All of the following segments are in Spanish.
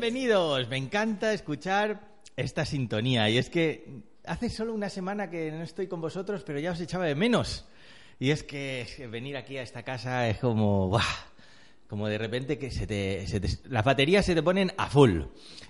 Bienvenidos, me encanta escuchar esta sintonía y es que hace solo una semana que no estoy con vosotros, pero ya os echaba de menos. Y es que venir aquí a esta casa es como, ¡buah! como de repente que se te, se te- las baterías se te ponen a full.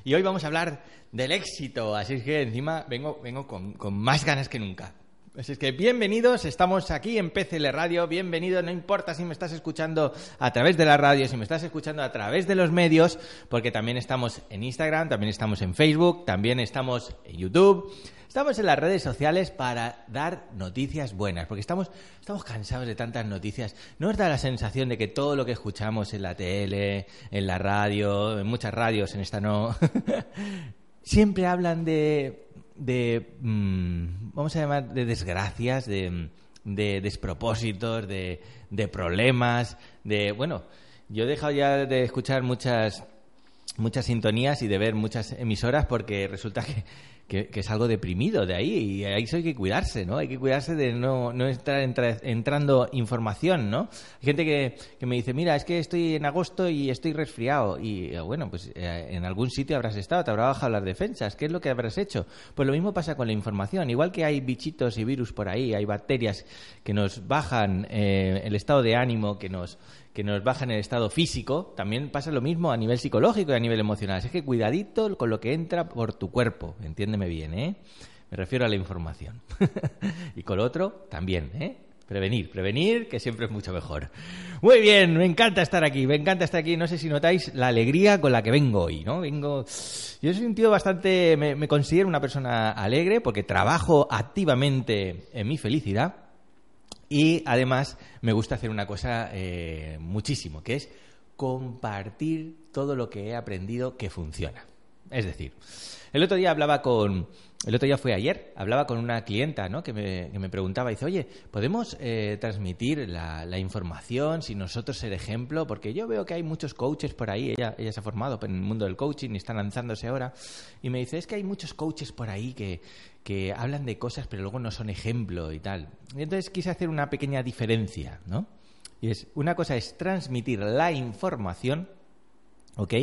Y hoy vamos a hablar del éxito, así que encima vengo, vengo con más ganas que nunca. Así es que bienvenidos, estamos aquí en PCL Radio, bienvenido, no importa si me estás escuchando a través de la radio, si me estás escuchando a través de los medios, porque también estamos en Instagram, también estamos en Facebook, también estamos en YouTube, estamos en las redes sociales para dar noticias buenas, porque estamos, estamos cansados de tantas noticias. ¿No os da la sensación de que todo lo que escuchamos en la tele, en la radio, en muchas radios, en esta no, siempre hablan de, de mm, vamos a llamar, de desgracias, de, de despropósitos, de, de problemas, de, bueno, yo he dejado ya de escuchar muchas, muchas sintonías y de ver muchas emisoras porque resulta que, es algo deprimido de ahí y ahí hay que cuidarse, ¿no? Hay que cuidarse de no, no estar entra- entrando información, ¿no? Hay gente que, que me dice, mira, es que estoy en agosto y estoy resfriado y eh, bueno, pues eh, en algún sitio habrás estado, te habrá bajado las defensas, ¿qué es lo que habrás hecho? Pues lo mismo pasa con la información, igual que hay bichitos y virus por ahí, hay bacterias que nos bajan eh, el estado de ánimo, que nos que nos bajan el estado físico, también pasa lo mismo a nivel psicológico y a nivel emocional. Así que cuidadito con lo que entra por tu cuerpo, entiéndeme bien, ¿eh? Me refiero a la información. y con lo otro también, ¿eh? Prevenir, prevenir, que siempre es mucho mejor. Muy bien, me encanta estar aquí, me encanta estar aquí. No sé si notáis la alegría con la que vengo hoy, ¿no? Vengo. Yo soy un tío bastante. Me, me considero una persona alegre porque trabajo activamente en mi felicidad. Y además me gusta hacer una cosa eh, muchísimo, que es compartir todo lo que he aprendido que funciona. Es decir, el otro día hablaba con, el otro día fue ayer, hablaba con una clienta ¿no? que, me, que me preguntaba, dice, oye, ¿podemos eh, transmitir la, la información sin nosotros ser ejemplo? Porque yo veo que hay muchos coaches por ahí, ella, ella se ha formado en el mundo del coaching y está lanzándose ahora, y me dice, es que hay muchos coaches por ahí que, que hablan de cosas pero luego no son ejemplo y tal. Y entonces quise hacer una pequeña diferencia, ¿no? Y es, una cosa es transmitir la información, ¿ok?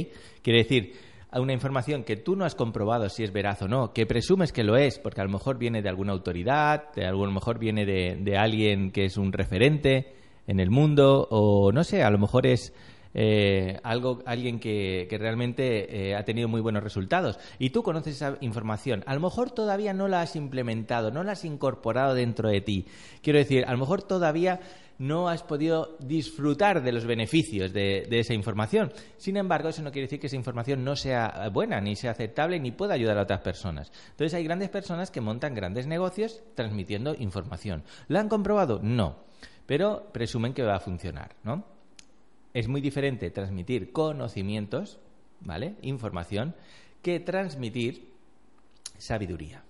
Quiere decir, una información que tú no has comprobado si es veraz o no, que presumes que lo es, porque a lo mejor viene de alguna autoridad, de, a lo mejor viene de, de alguien que es un referente en el mundo, o no sé, a lo mejor es eh, algo, alguien que, que realmente eh, ha tenido muy buenos resultados. Y tú conoces esa información. A lo mejor todavía no la has implementado, no la has incorporado dentro de ti. Quiero decir, a lo mejor todavía no has podido disfrutar de los beneficios de, esa información. Sin embargo, eso no quiere decir que esa información no sea buena, ni sea aceptable, ni pueda ayudar a otras personas. Entonces, hay grandes personas que montan grandes negocios transmitiendo información. ¿La han comprobado? No. Pero presumen que va a funcionar, ¿no? Es muy diferente transmitir conocimientos, ¿vale? Información, que transmitir sabiduría.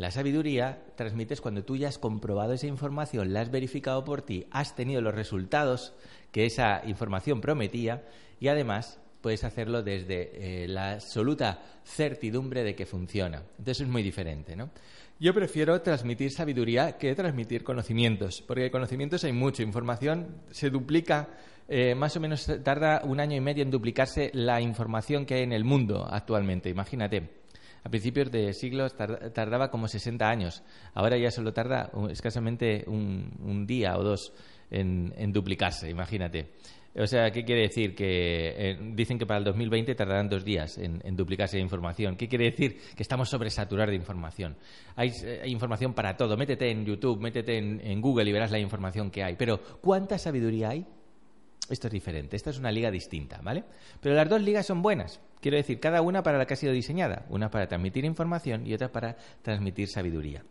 La sabiduría transmites cuando tú ya has comprobado esa información, la has verificado por ti, has tenido los resultados que esa información prometía y además puedes hacerlo desde eh, la absoluta certidumbre de que funciona. Entonces es muy diferente, ¿no? Yo prefiero transmitir sabiduría que transmitir conocimientos, porque conocimientos hay mucho, información se duplica, eh, más o menos tarda un año y medio en duplicarse la información que hay en el mundo actualmente, imagínate. A principios de siglos tar- tardaba como 60 años. Ahora ya solo tarda escasamente un, día o dos en, duplicarse, imagínate. O sea, ¿qué quiere decir? Que eh, dicen que para el 2020 tardarán dos días en, duplicarse la información. ¿Qué quiere decir? Que estamos sobresaturados de información. Hay, eh, hay información para todo. Métete en YouTube, métete en, en Google y verás la información que hay. Pero, ¿cuánta sabiduría hay? Esto es diferente, esta es una liga distinta, ¿vale? Pero las dos ligas son buenas. Quiero decir, cada una para la que ha sido diseñada. Una para transmitir información y otra para transmitir sabiduría.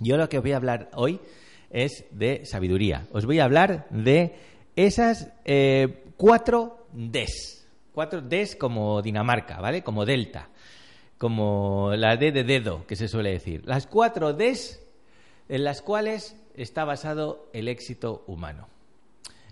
Yo lo que os voy a hablar hoy es de sabiduría. Os voy a hablar de esas eh, cuatro Ds. Cuatro Ds como Dinamarca, ¿vale? Como Delta. Como la D de dedo, que se suele decir. Las cuatro Ds en las cuales está basado el éxito humano.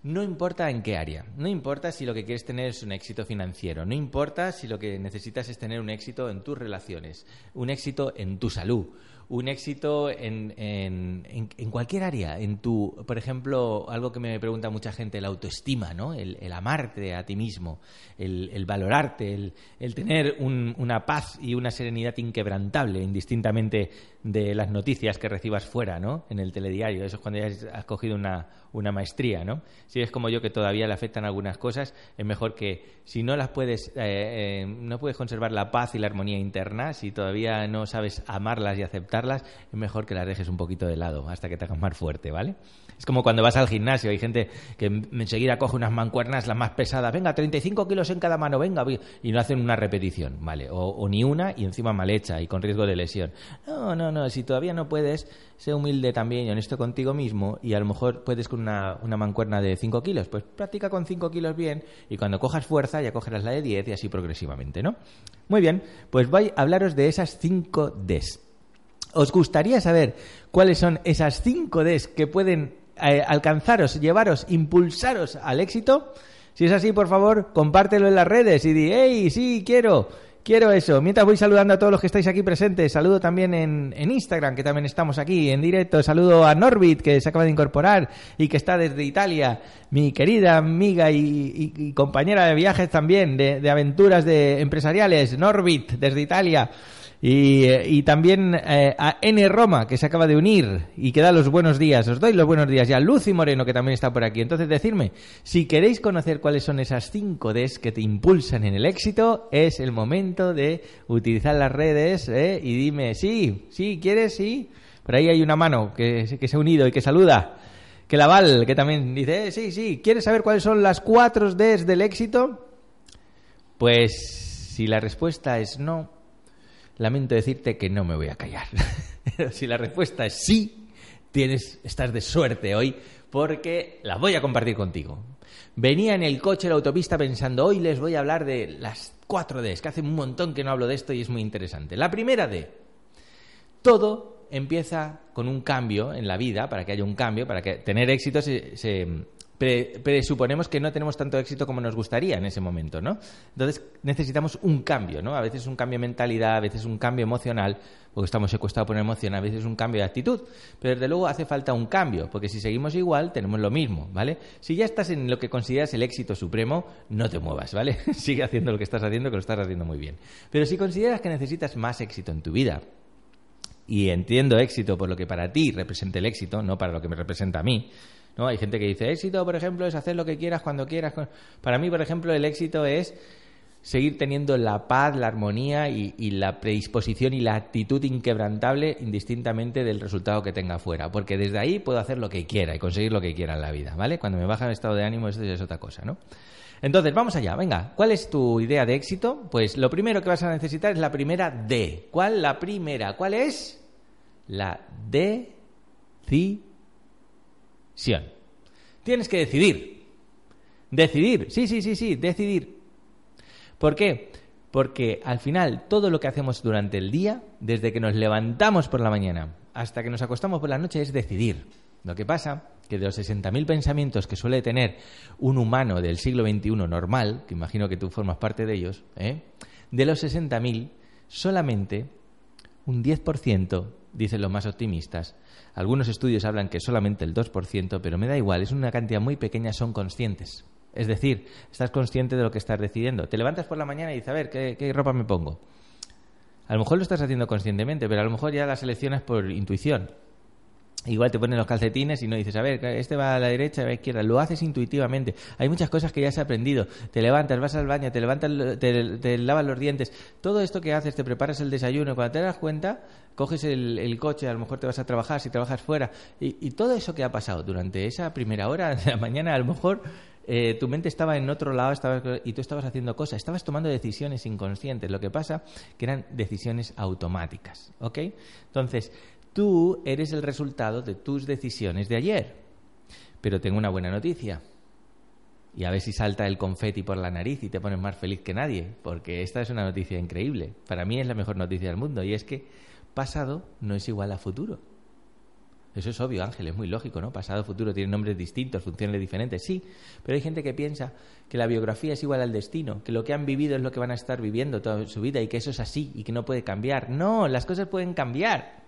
No importa en qué área, no importa si lo que quieres tener es un éxito financiero, no importa si lo que necesitas es tener un éxito en tus relaciones, un éxito en tu salud, un éxito en, en, en, cualquier área. En tu, por ejemplo, algo que me pregunta mucha gente, la autoestima, ¿no? El, amarte a ti mismo, el, valorarte, el, el tener una paz y una serenidad inquebrantable, indistintamente de las noticias que recibas fuera, ¿no? En el telediario. Eso es cuando ya has cogido una, una maestría, ¿no? Si es como yo que todavía le afectan algunas cosas, es mejor que si no las puedes, eh, eh, no puedes conservar la paz y la armonía interna, si todavía no sabes amarlas y aceptarlas, es mejor que las dejes un poquito de lado hasta que te hagas más fuerte, ¿vale? Es como cuando vas al gimnasio, hay gente que enseguida coge unas mancuernas las más pesadas, venga, 35 kilos en cada mano, venga, y no hacen una repetición, ¿vale? O, o ni una y encima mal hecha y con riesgo de lesión. No, no, no, si todavía no puedes, sé humilde también y honesto contigo mismo y a lo mejor puedes con una, una mancuerna de 5 kilos, pues practica con 5 kilos bien y cuando cojas fuerza ya cogerás la de 10 y así progresivamente, ¿no? Muy bien, pues voy a hablaros de esas 5 Ds. ¿Os gustaría saber cuáles son esas 5 Ds que pueden eh, alcanzaros, llevaros, impulsaros al éxito? Si es así, por favor, compártelo en las redes y di, hey, sí, quiero. Quiero eso. Mientras voy saludando a todos los que estáis aquí presentes, saludo también en, Instagram, que también estamos aquí en directo. Saludo a Norbit, que se acaba de incorporar y que está desde Italia. Mi querida amiga y, compañera de viajes también, de, de aventuras de empresariales, Norbit, desde Italia. Y, también eh, a N Roma, que se acaba de unir y que da los buenos días. Os doy los buenos días. Y a Lucy Moreno, que también está por aquí. Entonces, decirme, si queréis conocer cuáles son esas cinco Ds que te impulsan en el éxito, es el momento de utilizar las redes ¿eh? y dime, sí, sí, ¿quieres? Sí. Por ahí hay una mano que, que se ha unido y que saluda. Que la Val, que también dice, eh, sí, sí, ¿quieres saber cuáles son las cuatro Ds del éxito? Pues si la respuesta es no, lamento decirte que no me voy a callar. Si la respuesta es sí, tienes, estás de suerte hoy porque la voy a compartir contigo. Venía en el coche, en la autopista, pensando, hoy les voy a hablar de las cuatro Ds, que hace un montón que no hablo de esto y es muy interesante. La primera D, todo empieza con un cambio en la vida, para que haya un cambio, para que tener éxito se, presuponemos que no tenemos tanto éxito como nos gustaría en ese momento, ¿no? Entonces necesitamos un cambio, ¿no? A veces un cambio de mentalidad, a veces un cambio emocional, porque estamos secuestrados por una emoción, a veces un cambio de actitud, pero desde luego hace falta un cambio, porque si seguimos igual tenemos lo mismo, ¿vale? Si ya estás en lo que consideras el éxito supremo, no te muevas, ¿vale? Sigue haciendo lo que estás haciendo, que lo estás haciendo muy bien. Pero si consideras que necesitas más éxito en tu vida, y entiendo éxito por lo que para ti representa el éxito, no para lo que me representa a mí, ¿no? Hay gente que dice, éxito, por ejemplo, es hacer lo que quieras cuando quieras. Para mí, por ejemplo, el éxito es seguir teniendo la paz, la armonía y, la predisposición y la actitud inquebrantable indistintamente del resultado que tenga fuera. Porque desde ahí puedo hacer lo que quiera y conseguir lo que quiera en la vida, ¿vale? Cuando me baja el estado de ánimo, eso es otra cosa, ¿no? Entonces, vamos allá, venga. ¿Cuál es tu idea de éxito? Pues lo primero que vas a necesitar es la primera D. ¿Cuál? La primera. ¿Cuál es? La decisión. Tienes que decidir. Decidir, sí, sí, sí, sí, decidir. ¿Por qué? Porque al final todo lo que hacemos durante el día, desde que nos levantamos por la mañana hasta que nos acostamos por la noche, es decidir. Lo que pasa que de los 60.000 pensamientos que suele tener un humano del siglo XXI normal, que imagino que tú formas parte de ellos, ¿eh? de los 60.000, solamente un 10%, dicen los más optimistas, algunos estudios hablan que solamente el 2%, pero me da igual, es una cantidad muy pequeña, son conscientes. Es decir, estás consciente de lo que estás decidiendo. Te levantas por la mañana y dices, a ver, ¿qué, ropa me pongo? A lo mejor lo estás haciendo conscientemente, pero a lo mejor ya las seleccionas por intuición. Igual te ponen los calcetines y no dices, a ver, este va a la derecha, a la izquierda. Lo haces intuitivamente. Hay muchas cosas que ya has aprendido. Te levantas, vas al baño, te levantas, te, lavas los dientes. Todo esto que haces, te preparas el desayuno. Cuando te das cuenta, coges el, coche, a lo mejor te vas a trabajar, si trabajas fuera. Y, todo eso que ha pasado durante esa primera hora de la mañana, a lo mejor eh, tu mente estaba en otro lado y tú estabas haciendo cosas, estabas tomando decisiones inconscientes. Lo que pasa que eran decisiones automáticas, ¿ok? Entonces, Tú eres el resultado de tus decisiones de ayer. Pero tengo una buena noticia. Y a ver si salta el confeti por la nariz y te pones más feliz que nadie, porque esta es una noticia increíble. Para mí es la mejor noticia del mundo y es que pasado no es igual a futuro. Eso es obvio, Ángel, es muy lógico, ¿no? Pasado, futuro tienen nombres distintos, funciones diferentes, sí, pero hay gente que piensa que la biografía es igual al destino, que lo que han vivido es lo que van a estar viviendo toda su vida y que eso es así y que no puede cambiar. No, las cosas pueden cambiar.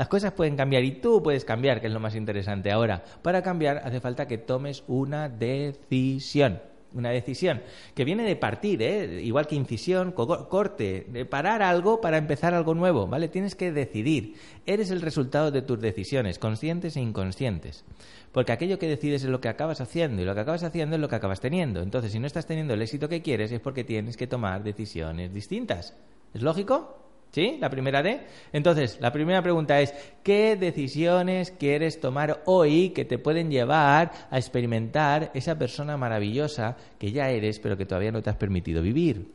Las cosas pueden cambiar y tú puedes cambiar, que es lo más interesante. Ahora, para cambiar hace falta que tomes una decisión una decisión que viene de partir, ¿eh? igual que incisión, corte, de parar algo para empezar algo nuevo, ¿vale? Tienes que decidir. Eres el resultado de tus decisiones, conscientes e inconscientes. Porque aquello que decides es lo que acabas haciendo y lo que acabas haciendo es lo que acabas teniendo. Entonces, si no estás teniendo el éxito que quieres es porque tienes que tomar decisiones distintas. ¿Es lógico? ¿Sí? La primera D. Entonces, la primera pregunta es, ¿qué decisiones quieres tomar hoy que te pueden llevar a experimentar esa persona maravillosa que ya eres, pero que todavía no te has permitido vivir?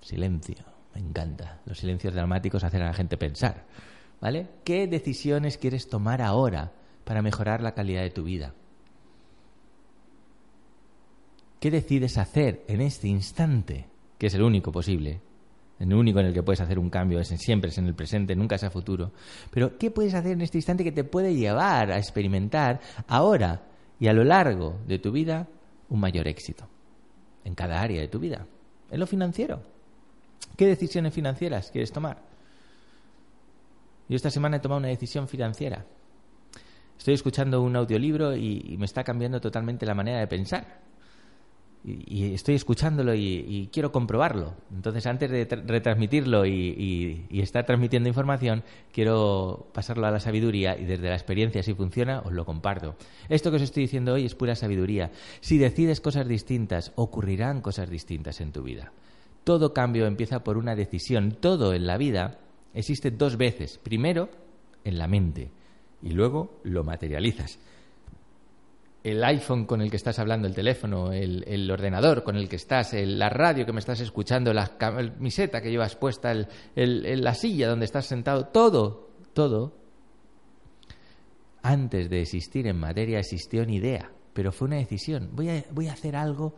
Silencio. Me encanta. Los silencios dramáticos hacen a la gente pensar. ¿Vale? ¿Qué decisiones quieres tomar ahora para mejorar la calidad de tu vida? ¿Qué decides hacer en este instante, que es el único posible, el único en el que puedes hacer un cambio es siempre es en el presente, nunca es a futuro. Pero ¿qué puedes hacer en este instante que te puede llevar a experimentar ahora y a lo largo de tu vida un mayor éxito? En cada área de tu vida. En lo financiero. ¿Qué decisiones financieras quieres tomar? Yo esta semana he tomado una decisión financiera. Estoy escuchando un audiolibro y me está cambiando totalmente la manera de pensar y, estoy escuchándolo y, quiero comprobarlo. Entonces, antes de retransmitirlo y, estar transmitiendo información, quiero pasarlo a la sabiduría y desde la experiencia, si funciona, os lo comparto. Esto que os estoy diciendo hoy es pura sabiduría. Si decides cosas distintas, ocurrirán cosas distintas en tu vida. Todo cambio empieza por una decisión. Todo en la vida existe dos veces. Primero, en la mente y luego lo materializas el iPhone con el que estás hablando, el teléfono, el, ordenador con el que estás, la radio que me estás escuchando, la camiseta que llevas puesta, la silla donde estás sentado, todo, todo, antes de existir en materia existió una idea, pero fue una decisión. Voy a, voy a hacer algo.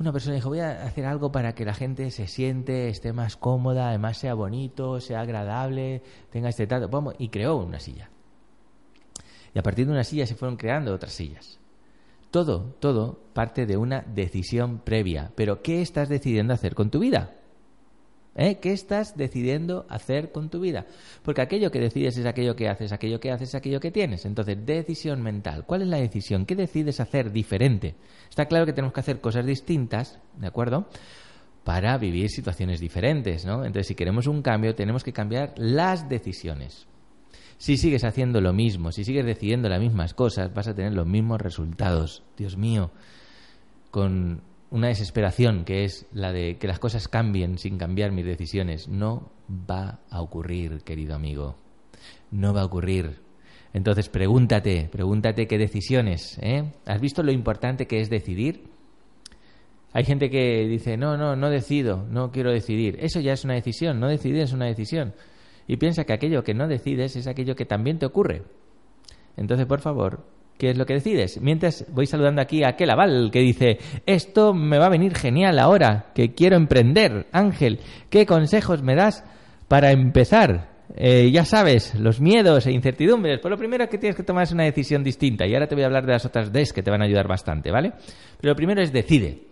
Una persona dijo, voy a hacer algo para que la gente se siente, esté más cómoda, además sea bonito, sea agradable, tenga este trato. Vamos, y creó una silla. Y a partir de una silla se fueron creando otras sillas. Todo, todo parte de una decisión previa. Pero ¿qué estás decidiendo hacer con tu vida? ¿Eh? ¿Qué estás decidiendo hacer con tu vida? Porque aquello que decides es aquello que haces, aquello que haces es aquello que tienes. Entonces, decisión mental. ¿Cuál es la decisión? ¿Qué decides hacer diferente? Está claro que tenemos que hacer cosas distintas, ¿de acuerdo? Para vivir situaciones diferentes, ¿no? Entonces, si queremos un cambio, tenemos que cambiar las decisiones. Si sigues haciendo lo mismo, si sigues decidiendo las mismas cosas, vas a tener los mismos resultados. Dios mío, con una desesperación que es la de que las cosas cambien sin cambiar mis decisiones. No va a ocurrir, querido amigo. No va a ocurrir. Entonces pregúntate, pregúntate qué decisiones. ¿eh? ¿Has visto lo importante que es decidir? Hay gente que dice, no, no, no decido, no quiero decidir. Eso ya es una decisión, no decidir es una decisión y piensa que aquello que no decides es aquello que también te ocurre. Entonces, por favor, ¿qué es lo que decides? Mientras voy saludando aquí a aquel aval que dice, esto me va a venir genial ahora, que quiero emprender. Ángel, ¿qué consejos me das para empezar? Eh, ya sabes, los miedos e incertidumbres. Pues lo primero que tienes que tomar es una decisión distinta. Y ahora te voy a hablar de las otras Ds que te van a ayudar bastante, ¿vale? Pero lo primero es decide.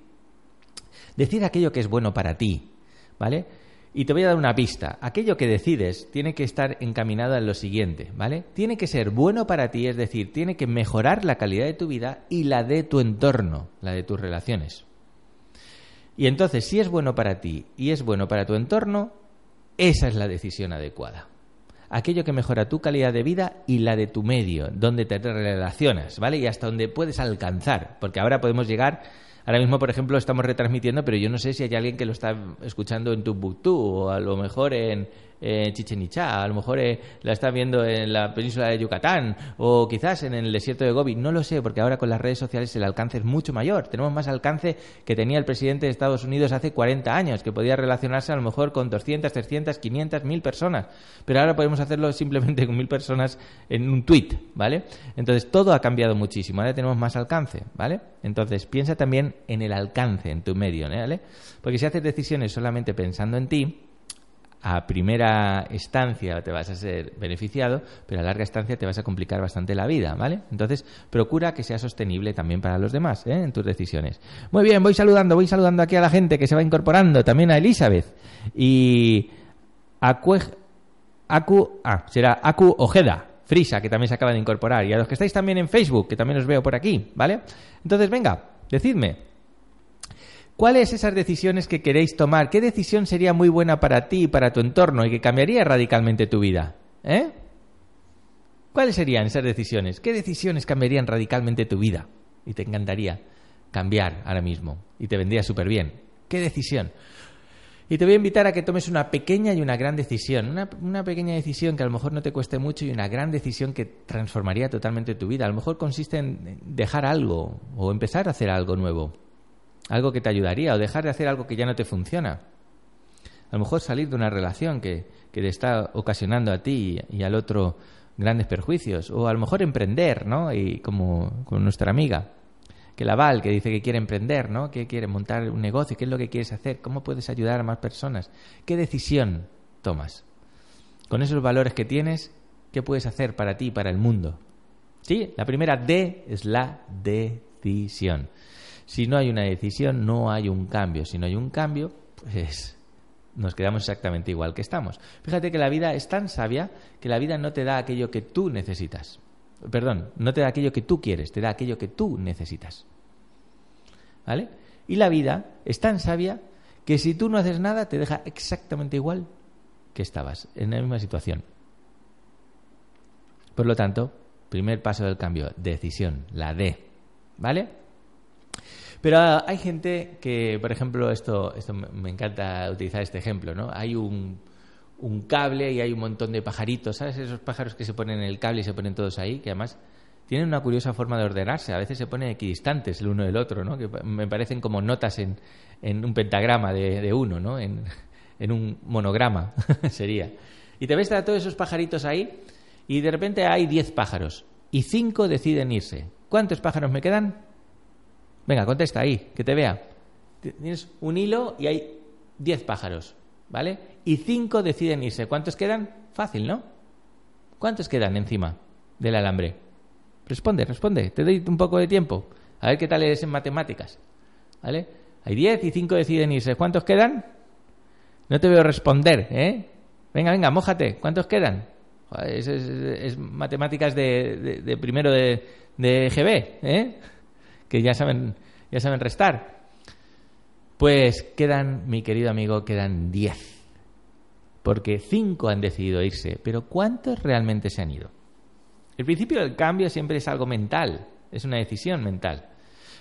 Decide aquello que es bueno para ti, ¿vale? Y te voy a dar una pista. Aquello que decides tiene que estar encaminado a lo siguiente, ¿vale? Tiene que ser bueno para ti, es decir, tiene que mejorar la calidad de tu vida y la de tu entorno, la de tus relaciones. Y entonces, si es bueno para ti y es bueno para tu entorno, esa es la decisión adecuada. Aquello que mejora tu calidad de vida y la de tu medio, donde te relacionas, ¿vale? Y hasta donde puedes alcanzar, porque ahora podemos llegar Ahora mismo, por ejemplo, estamos retransmitiendo, pero yo no sé si hay alguien que lo está escuchando en Tumbuktu o a lo mejor en, en Chichen Itza, a lo mejor eh, la está viendo en la península de Yucatán o quizás en el desierto de Gobi, no lo sé, porque ahora con las redes sociales el alcance es mucho mayor. Tenemos más alcance que tenía el presidente de Estados Unidos hace 40 años, que podía relacionarse a lo mejor con 200, 300, 500, 1000 personas, pero ahora podemos hacerlo simplemente con mil personas en un tweet, ¿vale? Entonces todo ha cambiado muchísimo, ahora tenemos más alcance, ¿vale? Entonces piensa también en el alcance en tu medio, ¿vale? Porque si haces decisiones solamente pensando en ti, a primera estancia te vas a ser beneficiado, pero a larga estancia te vas a complicar bastante la vida, ¿vale? Entonces, procura que sea sostenible también para los demás, ¿eh? En tus decisiones. Muy bien, voy saludando, voy saludando aquí a la gente que se va incorporando, también a Elizabeth y a Aku, ah, será Aku Ojeda, Frisa, que también se acaba de incorporar, y a los que estáis también en Facebook, que también os veo por aquí, ¿vale? Entonces, venga, decidme, ¿cuáles esas decisiones que queréis tomar? ¿Qué decisión sería muy buena para ti y para tu entorno y que cambiaría radicalmente tu vida? ¿Eh? ¿Cuáles serían esas decisiones? ¿Qué decisiones cambiarían radicalmente tu vida? Y te encantaría cambiar ahora mismo. Y te vendría súper bien. ¿Qué decisión? Y te voy a invitar a que tomes una pequeña y una gran decisión. Una, pequeña decisión que a lo mejor no te cueste mucho y una gran decisión que transformaría totalmente tu vida. A lo mejor consiste en dejar algo o empezar a hacer algo nuevo. Algo que te ayudaría o dejar de hacer algo que ya no te funciona. A lo mejor salir de una relación que, que te está ocasionando a ti y al otro grandes perjuicios. O a lo mejor emprender, ¿no? Y como con nuestra amiga que la Val, que dice que quiere emprender, ¿no? Que quiere montar un negocio, ¿qué es lo que quieres hacer? ¿Cómo puedes ayudar a más personas? ¿Qué decisión tomas? Con esos valores que tienes, ¿qué puedes hacer para ti y para el mundo? Sí, la primera D es la decisión. Si no hay una decisión, no hay un cambio. Si no hay un cambio, pues nos quedamos exactamente igual que estamos. Fíjate que la vida es tan sabia que la vida no te da aquello que tú necesitas. Perdón, no te da aquello que tú quieres, te da aquello que tú necesitas. ¿Vale? Y la vida es tan sabia que si tú no haces nada te deja exactamente igual que estabas, en la misma situación. Por lo tanto, primer paso del cambio, decisión, la D. ¿Vale? Pero hay gente que, por ejemplo, esto, esto me encanta utilizar este ejemplo, ¿no? Hay un un cable y hay un montón de pajaritos, ¿sabes? Esos pájaros que se ponen en el cable y se ponen todos ahí, que además tienen una curiosa forma de ordenarse. A veces se ponen equidistantes el uno del otro, ¿no? Que me parecen como notas en, en un pentagrama de, de uno, ¿no? En, en un monograma sería. Y te ves a todos esos pajaritos ahí y de repente hay diez pájaros y cinco deciden irse. ¿Cuántos pájaros me quedan? Venga, contesta ahí, que te vea. Tienes un hilo y hay diez pájaros. ¿vale? Y cinco deciden irse. ¿Cuántos quedan? Fácil, ¿no? ¿Cuántos quedan encima del alambre? Responde, responde. Te doy un poco de tiempo. A ver qué tal eres en matemáticas. ¿Vale? Hay diez y cinco deciden irse. ¿Cuántos quedan? No te veo responder, ¿eh? Venga, venga, mójate. ¿Cuántos quedan? Es, matemáticas de, primero de, de GB, ¿eh? Que ya saben, ya saben restar. Pues quedan, mi querido amigo, quedan 10. Porque 5 han decidido irse, pero ¿cuántos realmente se han ido? El principio del cambio siempre es algo mental, es una decisión mental.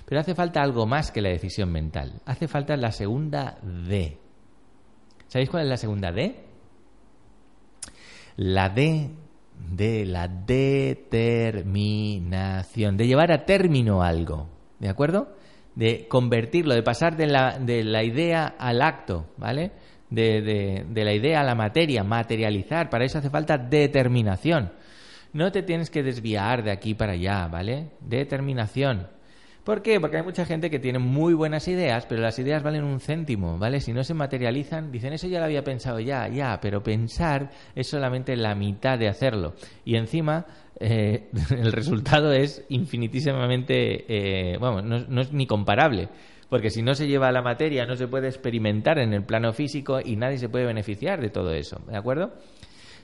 Pero hace falta algo más que la decisión mental. Hace falta la segunda D. ¿Sabéis cuál es la segunda D? La D de la determinación, de llevar a término algo. ¿De acuerdo? de convertirlo, de pasar de la, de la idea al acto, ¿vale? De, de, de, la idea a la materia, materializar. Para eso hace falta determinación. No te tienes que desviar de aquí para allá, ¿vale? Determinación. ¿Por qué? Porque hay mucha gente que tiene muy buenas ideas, pero las ideas valen un céntimo, ¿vale? Si no se materializan, dicen, eso ya lo había pensado ya, ya, pero pensar es solamente la mitad de hacerlo. Y encima, eh, el resultado es infinitísimamente, eh, bueno, no, no es ni comparable porque si no se lleva a la materia no se puede experimentar en el plano físico y nadie se puede beneficiar de todo eso, ¿de acuerdo?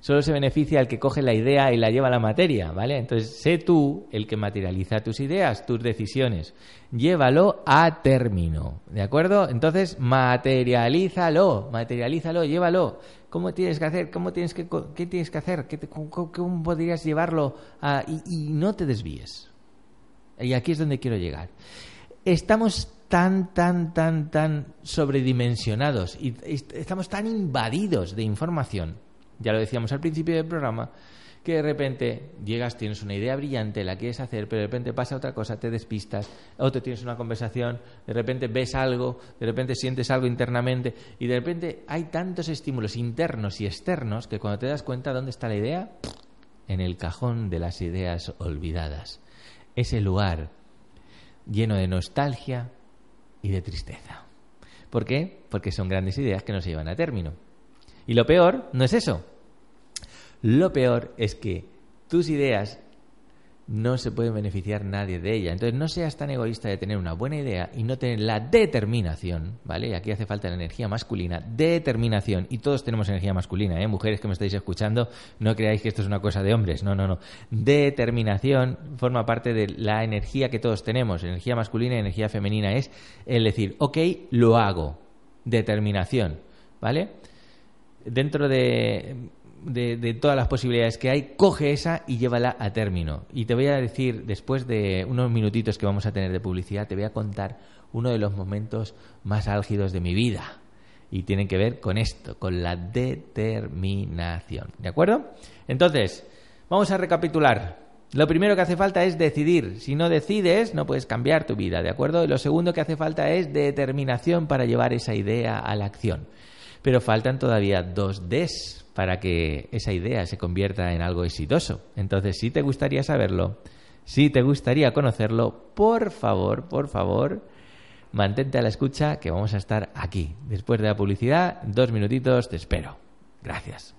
Solo se beneficia el que coge la idea y la lleva a la materia, ¿vale? Entonces, sé tú el que materializa tus ideas, tus decisiones. Llévalo a término, ¿de acuerdo? Entonces, materialízalo, materialízalo, llévalo. ¿Cómo tienes que hacer? ¿Cómo tienes que, ¿Qué tienes que hacer? cómo, podrías llevarlo a, y, y no te desvíes? Y aquí es donde quiero llegar. Estamos tan, tan, tan, tan sobredimensionados y estamos tan invadidos de información ya lo decíamos al principio del programa, que de repente llegas, tienes una idea brillante, la quieres hacer, pero de repente pasa otra cosa, te despistas, o te tienes una conversación, de repente ves algo, de repente sientes algo internamente, y de repente hay tantos estímulos internos y externos que cuando te das cuenta dónde está la idea, en el cajón de las ideas olvidadas. Ese lugar lleno de nostalgia y de tristeza. ¿Por qué? Porque son grandes ideas que no se llevan a término. Y lo peor no es eso. Lo peor es que tus ideas no se puede beneficiar nadie de ella. Entonces no seas tan egoísta de tener una buena idea y no tener la determinación, ¿vale? Aquí hace falta la energía masculina, determinación. Y todos tenemos energía masculina, ¿eh? Mujeres que me estáis escuchando, no creáis que esto es una cosa de hombres, no, no, no. Determinación forma parte de la energía que todos tenemos, energía masculina y energía femenina. Es el decir, ok, lo hago. Determinación, ¿vale? Dentro de de, todas las posibilidades que hay, coge esa y llévala a término. Y te voy a decir, después de unos minutitos que vamos a tener de publicidad, te voy a contar uno de los momentos más álgidos de mi vida. Y tienen que ver con esto, con la determinación. ¿De acuerdo? Entonces, vamos a recapitular. Lo primero que hace falta es decidir. Si no decides, no puedes cambiar tu vida, ¿de acuerdo? Lo segundo que hace falta es determinación para llevar esa idea a la acción. Pero faltan todavía dos Ds para que esa idea se convierta en algo exitoso. Entonces, si te gustaría saberlo, si te gustaría conocerlo, por favor, por favor, mantente a la escucha que vamos a estar aquí. Después de la publicidad, dos minutitos, te espero. Gracias.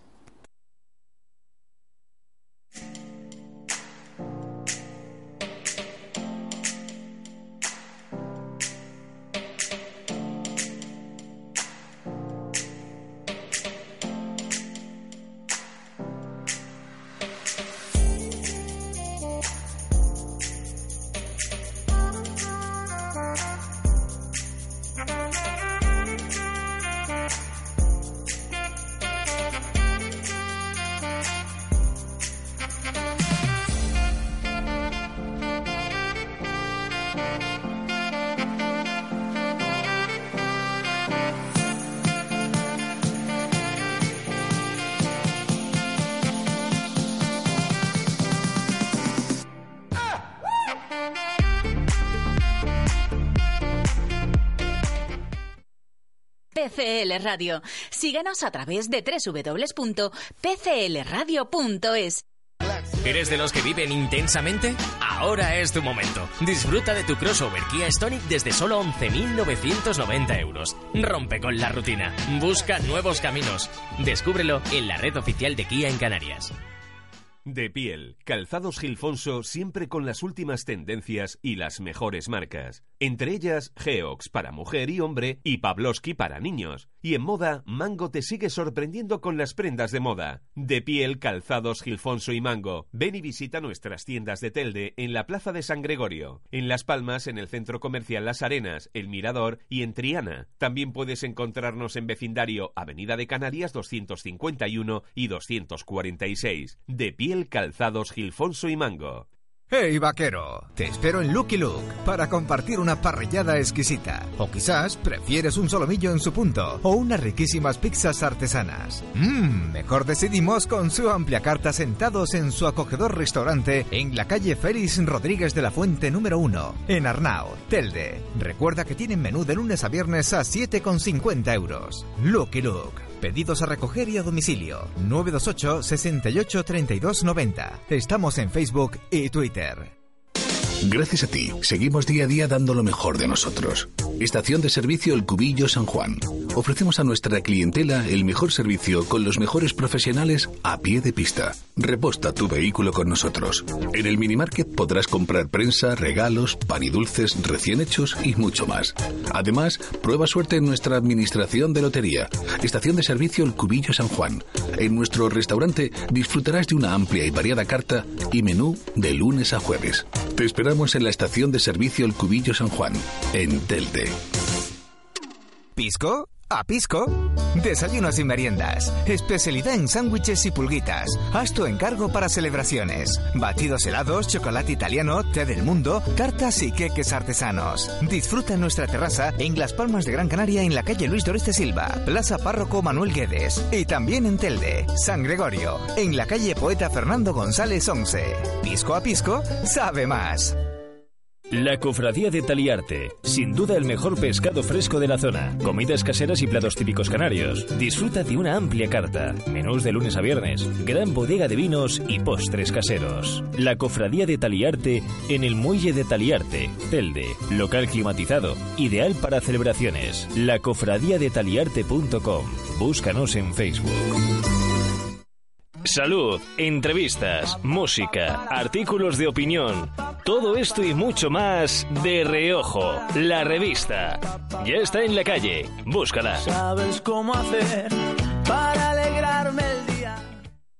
Radio. Síguenos a través de www.pclradio.es. ¿Eres de los que viven intensamente? Ahora es tu momento. Disfruta de tu crossover Kia Stonic desde solo 11.990 euros. Rompe con la rutina. Busca nuevos caminos. Descúbrelo en la red oficial de Kia en Canarias. De piel, calzados Gilfonso siempre con las últimas tendencias y las mejores marcas. Entre ellas, Geox para mujer y hombre y Pavlovsky para niños. Y en moda, Mango te sigue sorprendiendo con las prendas de moda. De piel, calzados Gilfonso y Mango. Ven y visita nuestras tiendas de Telde en la Plaza de San Gregorio. En Las Palmas, en el Centro Comercial Las Arenas, El Mirador y en Triana. También puedes encontrarnos en vecindario Avenida de Canarias 251 y 246. De piel Calzados Gilfonso y Mango. ¡Hey vaquero! Te espero en Lucky Luke para compartir una parrillada exquisita. O quizás prefieres un solomillo en su punto o unas riquísimas pizzas artesanas. Mmm, mejor decidimos con su amplia carta sentados en su acogedor restaurante en la calle Félix Rodríguez de la Fuente número 1, en Arnao, Telde. Recuerda que tienen menú de lunes a viernes a 7,50 euros. Lucky Luke Pedidos a recoger y a domicilio. 928 68 32 90. Estamos en Facebook y Twitter. Gracias a ti, seguimos día a día dando lo mejor de nosotros. Estación de servicio El Cubillo San Juan. Ofrecemos a nuestra clientela el mejor servicio con los mejores profesionales a pie de pista. Reposta tu vehículo con nosotros. En el minimarket podrás comprar prensa, regalos, pan y dulces recién hechos y mucho más. Además, prueba suerte en nuestra administración de lotería. Estación de servicio El Cubillo San Juan. En nuestro restaurante disfrutarás de una amplia y variada carta y menú de lunes a jueves. Te esperamos en la estación de servicio El Cubillo San Juan, en Telde. ¿Pisco? A Pisco. Desayunos y meriendas. Especialidad en sándwiches y pulguitas. Haz encargo para celebraciones. Batidos helados, chocolate italiano, té del mundo, tartas y queques artesanos. Disfruta en nuestra terraza en Las Palmas de Gran Canaria en la calle Luis Doreste Silva, Plaza Párroco Manuel Guedes. Y también en Telde, San Gregorio, en la calle Poeta Fernando González 11. Pisco a Pisco, sabe más. La Cofradía de Taliarte, sin duda el mejor pescado fresco de la zona, comidas caseras y platos típicos canarios. Disfruta de una amplia carta, menús de lunes a viernes, gran bodega de vinos y postres caseros. La Cofradía de Taliarte en el Muelle de Taliarte, Telde, local climatizado, ideal para celebraciones. La Cofradía de Taliarte.com. Búscanos en Facebook. Salud, entrevistas, música, artículos de opinión, todo esto y mucho más de Reojo, la revista. Ya está en la calle, búscala. ¿Sabes cómo hacer para alegrarme el?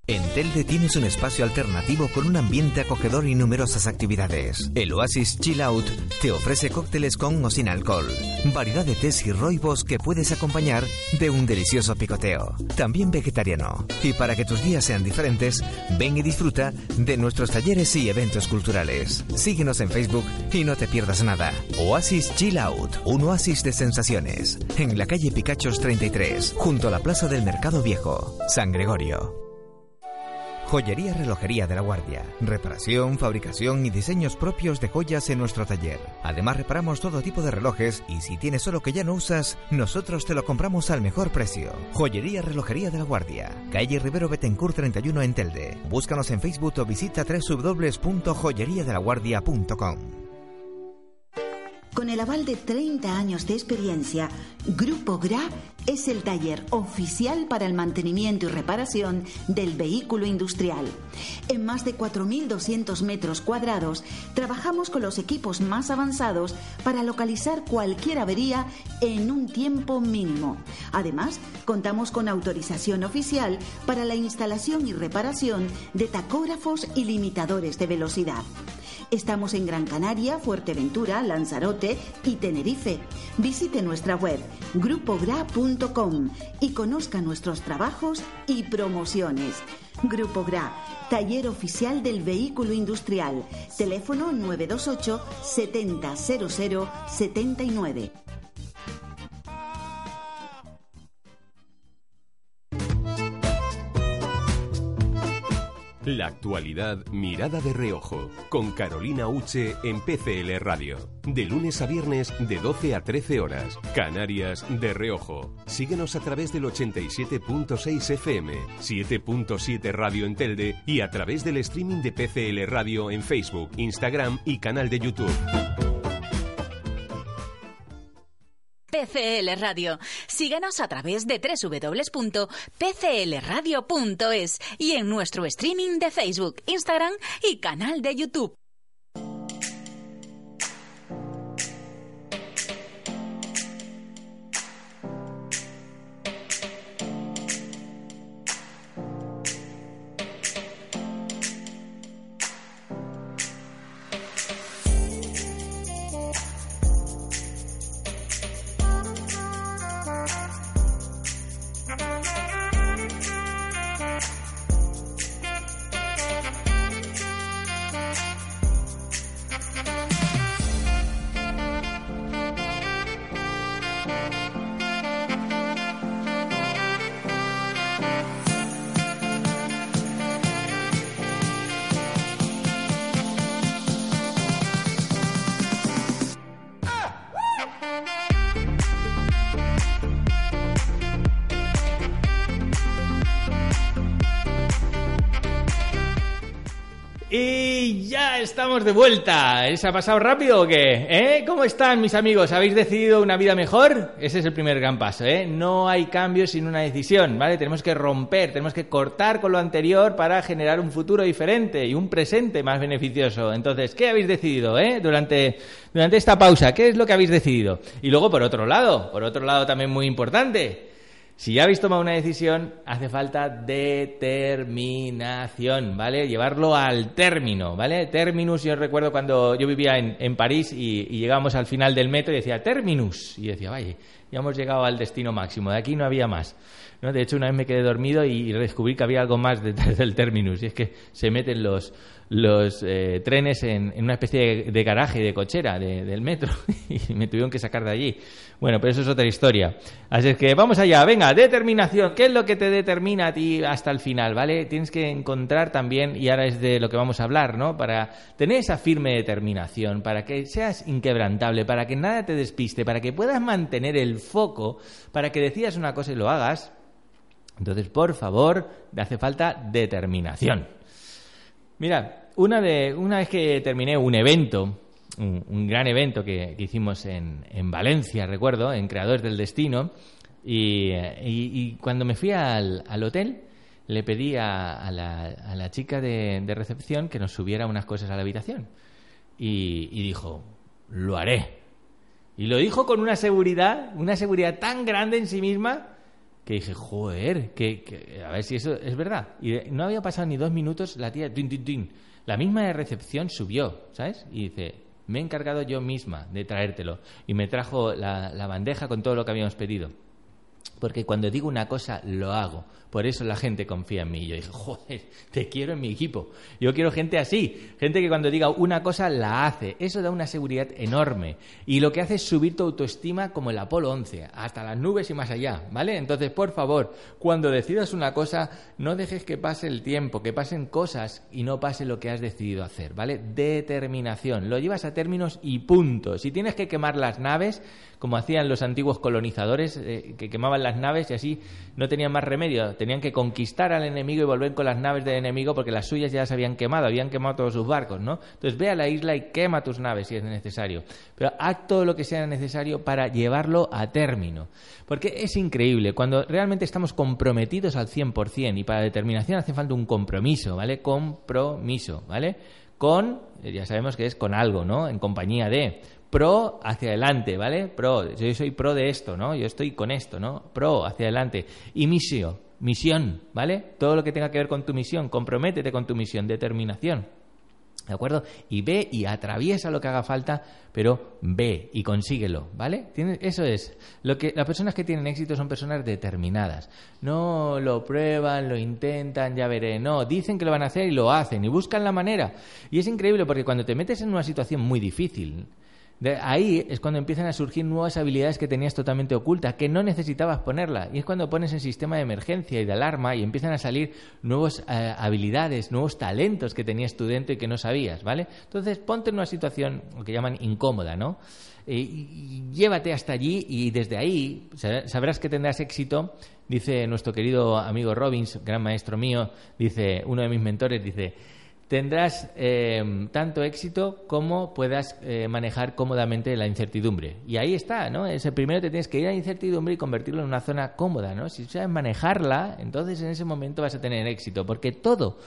En Telde tienes un espacio alternativo con un ambiente acogedor y numerosas actividades. El Oasis Chill Out te ofrece cócteles con o sin alcohol, variedad de tés y roibos que puedes acompañar de un delicioso picoteo, también vegetariano. Y para que tus días sean diferentes, ven y disfruta de nuestros talleres y eventos culturales. Síguenos en Facebook y no te pierdas nada. Oasis Chill Out, un oasis de sensaciones, en la calle Picachos 33, junto a la Plaza del Mercado Viejo, San Gregorio. Joyería Relojería de la Guardia. Reparación, fabricación y diseños propios de joyas en nuestro taller. Además reparamos todo tipo de relojes y si tienes solo que ya no usas, nosotros te lo compramos al mejor precio. Joyería Relojería de la Guardia. Calle Rivero Betancourt 31 en Telde. Búscanos en Facebook o visita www.joyeriadelaguardia.com. Con el aval de 30 años de experiencia, Grupo GRA es el taller oficial para el mantenimiento y reparación del vehículo industrial. En más de 4.200 metros cuadrados, trabajamos con los equipos más avanzados para localizar cualquier avería en un tiempo mínimo. Además, contamos con autorización oficial para la instalación y reparación de tacógrafos y limitadores de velocidad. Estamos en Gran Canaria, Fuerteventura, Lanzarote y Tenerife. Visite nuestra web grupogra.com y conozca nuestros trabajos y promociones. Grupo GRA, taller oficial del vehículo industrial. Teléfono 928 7000 79. La actualidad mirada de reojo con Carolina Uche en PCL Radio. De lunes a viernes de 12 a 13 horas. Canarias de reojo. Síguenos a través del 87.6 FM, 7.7 Radio en Telde y a través del streaming de PCL Radio en Facebook, Instagram y canal de YouTube. PCL Radio. Síguenos a través de www.pclradio.es y en nuestro streaming de Facebook, Instagram y canal de YouTube. Estamos de vuelta. ¿Se ha pasado rápido o qué? ¿Eh? ¿Cómo están mis amigos? ¿Habéis decidido una vida mejor? Ese es el primer gran paso, ¿eh? No hay cambio sin una decisión, ¿vale? Tenemos que romper, tenemos que cortar con lo anterior para generar un futuro diferente y un presente más beneficioso. Entonces, ¿qué habéis decidido, eh? Durante, durante esta pausa, ¿qué es lo que habéis decidido? Y luego, por otro lado, por otro lado también muy importante, si ya habéis tomado una decisión, hace falta determinación, ¿vale? Llevarlo al término, ¿vale? Terminus, yo recuerdo cuando yo vivía en, París y, y llegamos al final del metro y decía terminus. Y decía, vaya, ya hemos llegado al destino máximo, de aquí no había más. ¿no? De hecho, una vez me quedé dormido y, y descubrí que había algo más detrás del terminus, y es que se meten los, los eh, trenes en, una especie de, de garaje, de cochera de, del metro, y me tuvieron que sacar de allí. Bueno, pero eso es otra historia. Así es que vamos allá, venga, determinación. ¿Qué es lo que te determina a ti hasta el final, vale? Tienes que encontrar también, y ahora es de lo que vamos a hablar, ¿no? Para tener esa firme determinación, para que seas inquebrantable, para que nada te despiste, para que puedas mantener el foco, para que decidas una cosa y lo hagas. Entonces, por favor, te hace falta determinación. Mira, una, de, una vez que terminé un evento, un, un gran evento que, que hicimos en, en, Valencia, recuerdo, en Creadores del Destino, y, y, y cuando me fui al, al, hotel, le pedí a, la, a la, chica de, recepción que nos subiera unas cosas a la habitación. Y, dijo, lo haré. Y lo dijo con una seguridad, una seguridad tan grande en sí misma, que dije, joder, que, a ver si eso es verdad. Y no había pasado ni dos minutos, la tía, la misma de recepción subió, ¿sabes? Y dice, me he encargado yo misma de traértelo. Y me trajo la bandeja con todo lo que habíamos pedido. Porque cuando digo una cosa, lo hago. Por eso la gente confía en mí. Yo dije, joder, te quiero en mi equipo. Yo quiero gente así. Gente que cuando diga una cosa, la hace. Eso da una seguridad enorme. Y lo que hace es subir tu autoestima como el Apolo 11, hasta las nubes y más allá. ¿Vale? Entonces, por favor, cuando decidas una cosa, no dejes que pase el tiempo, que pasen cosas y no pase lo que has decidido hacer. ¿Vale? Determinación. Lo llevas a términos y punto. Si tienes que quemar las naves, como hacían los antiguos colonizadores, eh, que quemaban las naves y así no tenían más remedio. Tenían que conquistar al enemigo y volver con las naves del enemigo porque las suyas ya se habían quemado, habían quemado todos sus barcos, ¿no? Entonces ve a la isla y quema tus naves si es necesario. Pero haz todo lo que sea necesario para llevarlo a término. Porque es increíble, cuando realmente estamos comprometidos al 100% y para determinación hace falta un compromiso, ¿vale? Compromiso, ¿vale? Con, ya sabemos que es con algo, ¿no? En compañía de pro hacia adelante, ¿vale? Pro, yo soy pro de esto, ¿no? Yo estoy con esto, ¿no? Pro hacia adelante. Y misión, misión, ¿vale? Todo lo que tenga que ver con tu misión, comprométete con tu misión, determinación. ¿De acuerdo? Y ve y atraviesa lo que haga falta, pero ve y consíguelo, ¿vale? Eso es. Lo que, las personas que tienen éxito son personas determinadas. No lo prueban, lo intentan, ya veré. No, dicen que lo van a hacer y lo hacen y buscan la manera. Y es increíble porque cuando te metes en una situación muy difícil, de ahí es cuando empiezan a surgir nuevas habilidades que tenías totalmente ocultas, que no necesitabas ponerla. Y es cuando pones el sistema de emergencia y de alarma y empiezan a salir nuevas eh, habilidades, nuevos talentos que tenías tú dentro y que no sabías, ¿vale? Entonces ponte en una situación que llaman incómoda, ¿no? y llévate hasta allí y desde ahí sabrás que tendrás éxito. Dice nuestro querido amigo Robbins, gran maestro mío, dice, uno de mis mentores, dice, tendrás eh, tanto éxito como puedas eh, manejar cómodamente la incertidumbre. Y ahí está, ¿no? Es el primero te tienes que ir a la incertidumbre y convertirlo en una zona cómoda, ¿no? Si sabes manejarla, entonces en ese momento vas a tener éxito, porque todo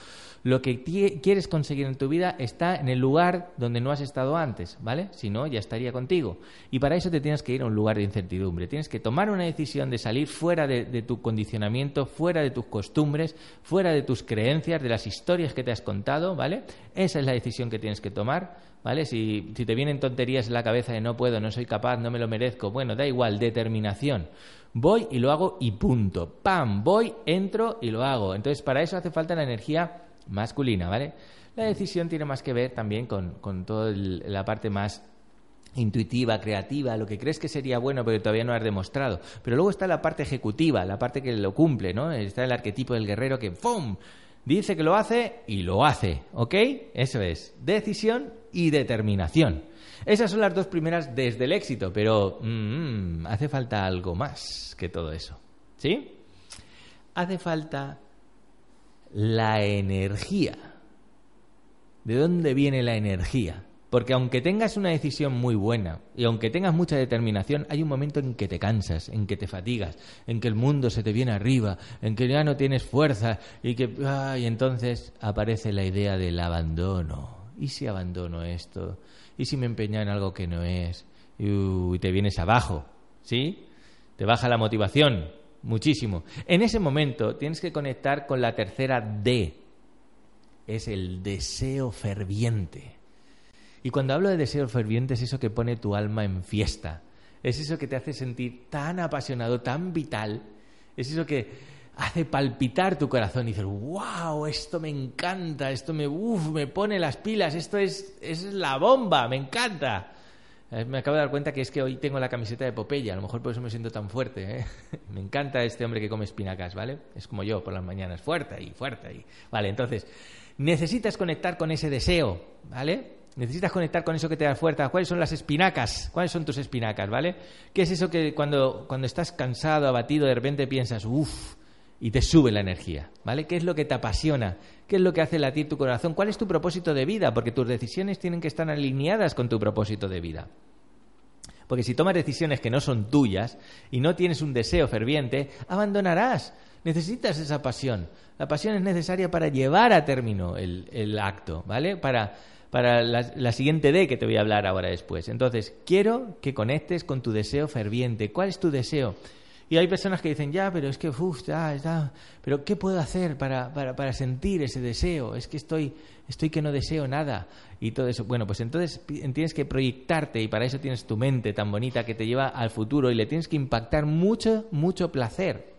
lo que quieres conseguir en tu vida está en el lugar donde no has estado antes, ¿vale? Si no, ya estaría contigo. Y para eso te tienes que ir a un lugar de incertidumbre. Tienes que tomar una decisión de salir fuera de, tu condicionamiento, fuera de tus costumbres, fuera de tus creencias, de las historias que te has contado, ¿vale? Esa es la decisión que tienes que tomar, ¿vale? Si, si te vienen tonterías en la cabeza de no puedo, no soy capaz, no me lo merezco, bueno, da igual, determinación. Voy y lo hago y punto. ¡Pam! Voy, entro y lo hago. Entonces, para eso hace falta la energía masculina, ¿vale? La decisión tiene más que ver también con, con toda la parte más intuitiva, creativa, lo que crees que sería bueno pero todavía no has demostrado. Pero luego está la parte ejecutiva, la parte que lo cumple, ¿no? Está el arquetipo del guerrero que ¡pum! dice que lo hace y lo hace, ¿ok? Eso es, decisión y determinación. Esas son las dos primeras desde el éxito, pero mm, hace falta algo más que todo eso, ¿sí? Hace falta la energía. ¿De dónde viene la energía? Porque aunque tengas una decisión muy buena y aunque tengas mucha determinación, hay un momento en que te cansas, en que te fatigas, en que el mundo se te viene arriba, en que ya no tienes fuerza y que ay, entonces aparece la idea del abandono. ¿Y si abandono esto? ¿Y si me empeño en algo que no es? Y te vienes abajo, ¿sí? Te baja la motivación, muchísimo. En ese momento tienes que conectar con la tercera D. Es el deseo ferviente. Y cuando hablo de deseo ferviente es eso que pone tu alma en fiesta. Es eso que te hace sentir tan apasionado, tan vital. Es eso que hace palpitar tu corazón y dices, wow, esto me encanta, esto me, me pone las pilas, esto es, es la bomba, me encanta. Eh, me acabo de dar cuenta que es que hoy tengo la camiseta de Popeye, a lo mejor por eso me siento tan fuerte. ¿eh? Me encanta este hombre que come espinacas, ¿vale? Es como yo por las mañanas, fuerte y fuerte. Y... Vale, entonces, necesitas conectar con ese deseo, ¿vale? Necesitas conectar con eso que te da fuerza. ¿Cuáles son las espinacas? ¿Cuáles son tus espinacas, ¿vale? ¿Qué es eso que cuando, cuando estás cansado, abatido, de repente piensas, uff, y te sube la energía, ¿vale? ¿Qué es lo que te apasiona? ¿Qué es lo que hace latir tu corazón? ¿Cuál es tu propósito de vida? Porque tus decisiones tienen que estar alineadas con tu propósito de vida. Porque si tomas decisiones que no son tuyas y no tienes un deseo ferviente, abandonarás. Necesitas esa pasión. La pasión es necesaria para llevar a término el, acto, ¿vale? Para, para la, la, siguiente D que te voy a hablar ahora después. Entonces, quiero que conectes con tu deseo ferviente. ¿Cuál es tu deseo? Y hay personas que dicen, ya, pero es que, uff, ya, ya, pero ¿qué puedo hacer para, para, para, sentir ese deseo? Es que estoy, estoy que no deseo nada y todo eso. Bueno, pues entonces tienes que proyectarte y para eso tienes tu mente tan bonita que te lleva al futuro y le tienes que impactar mucho, mucho placer.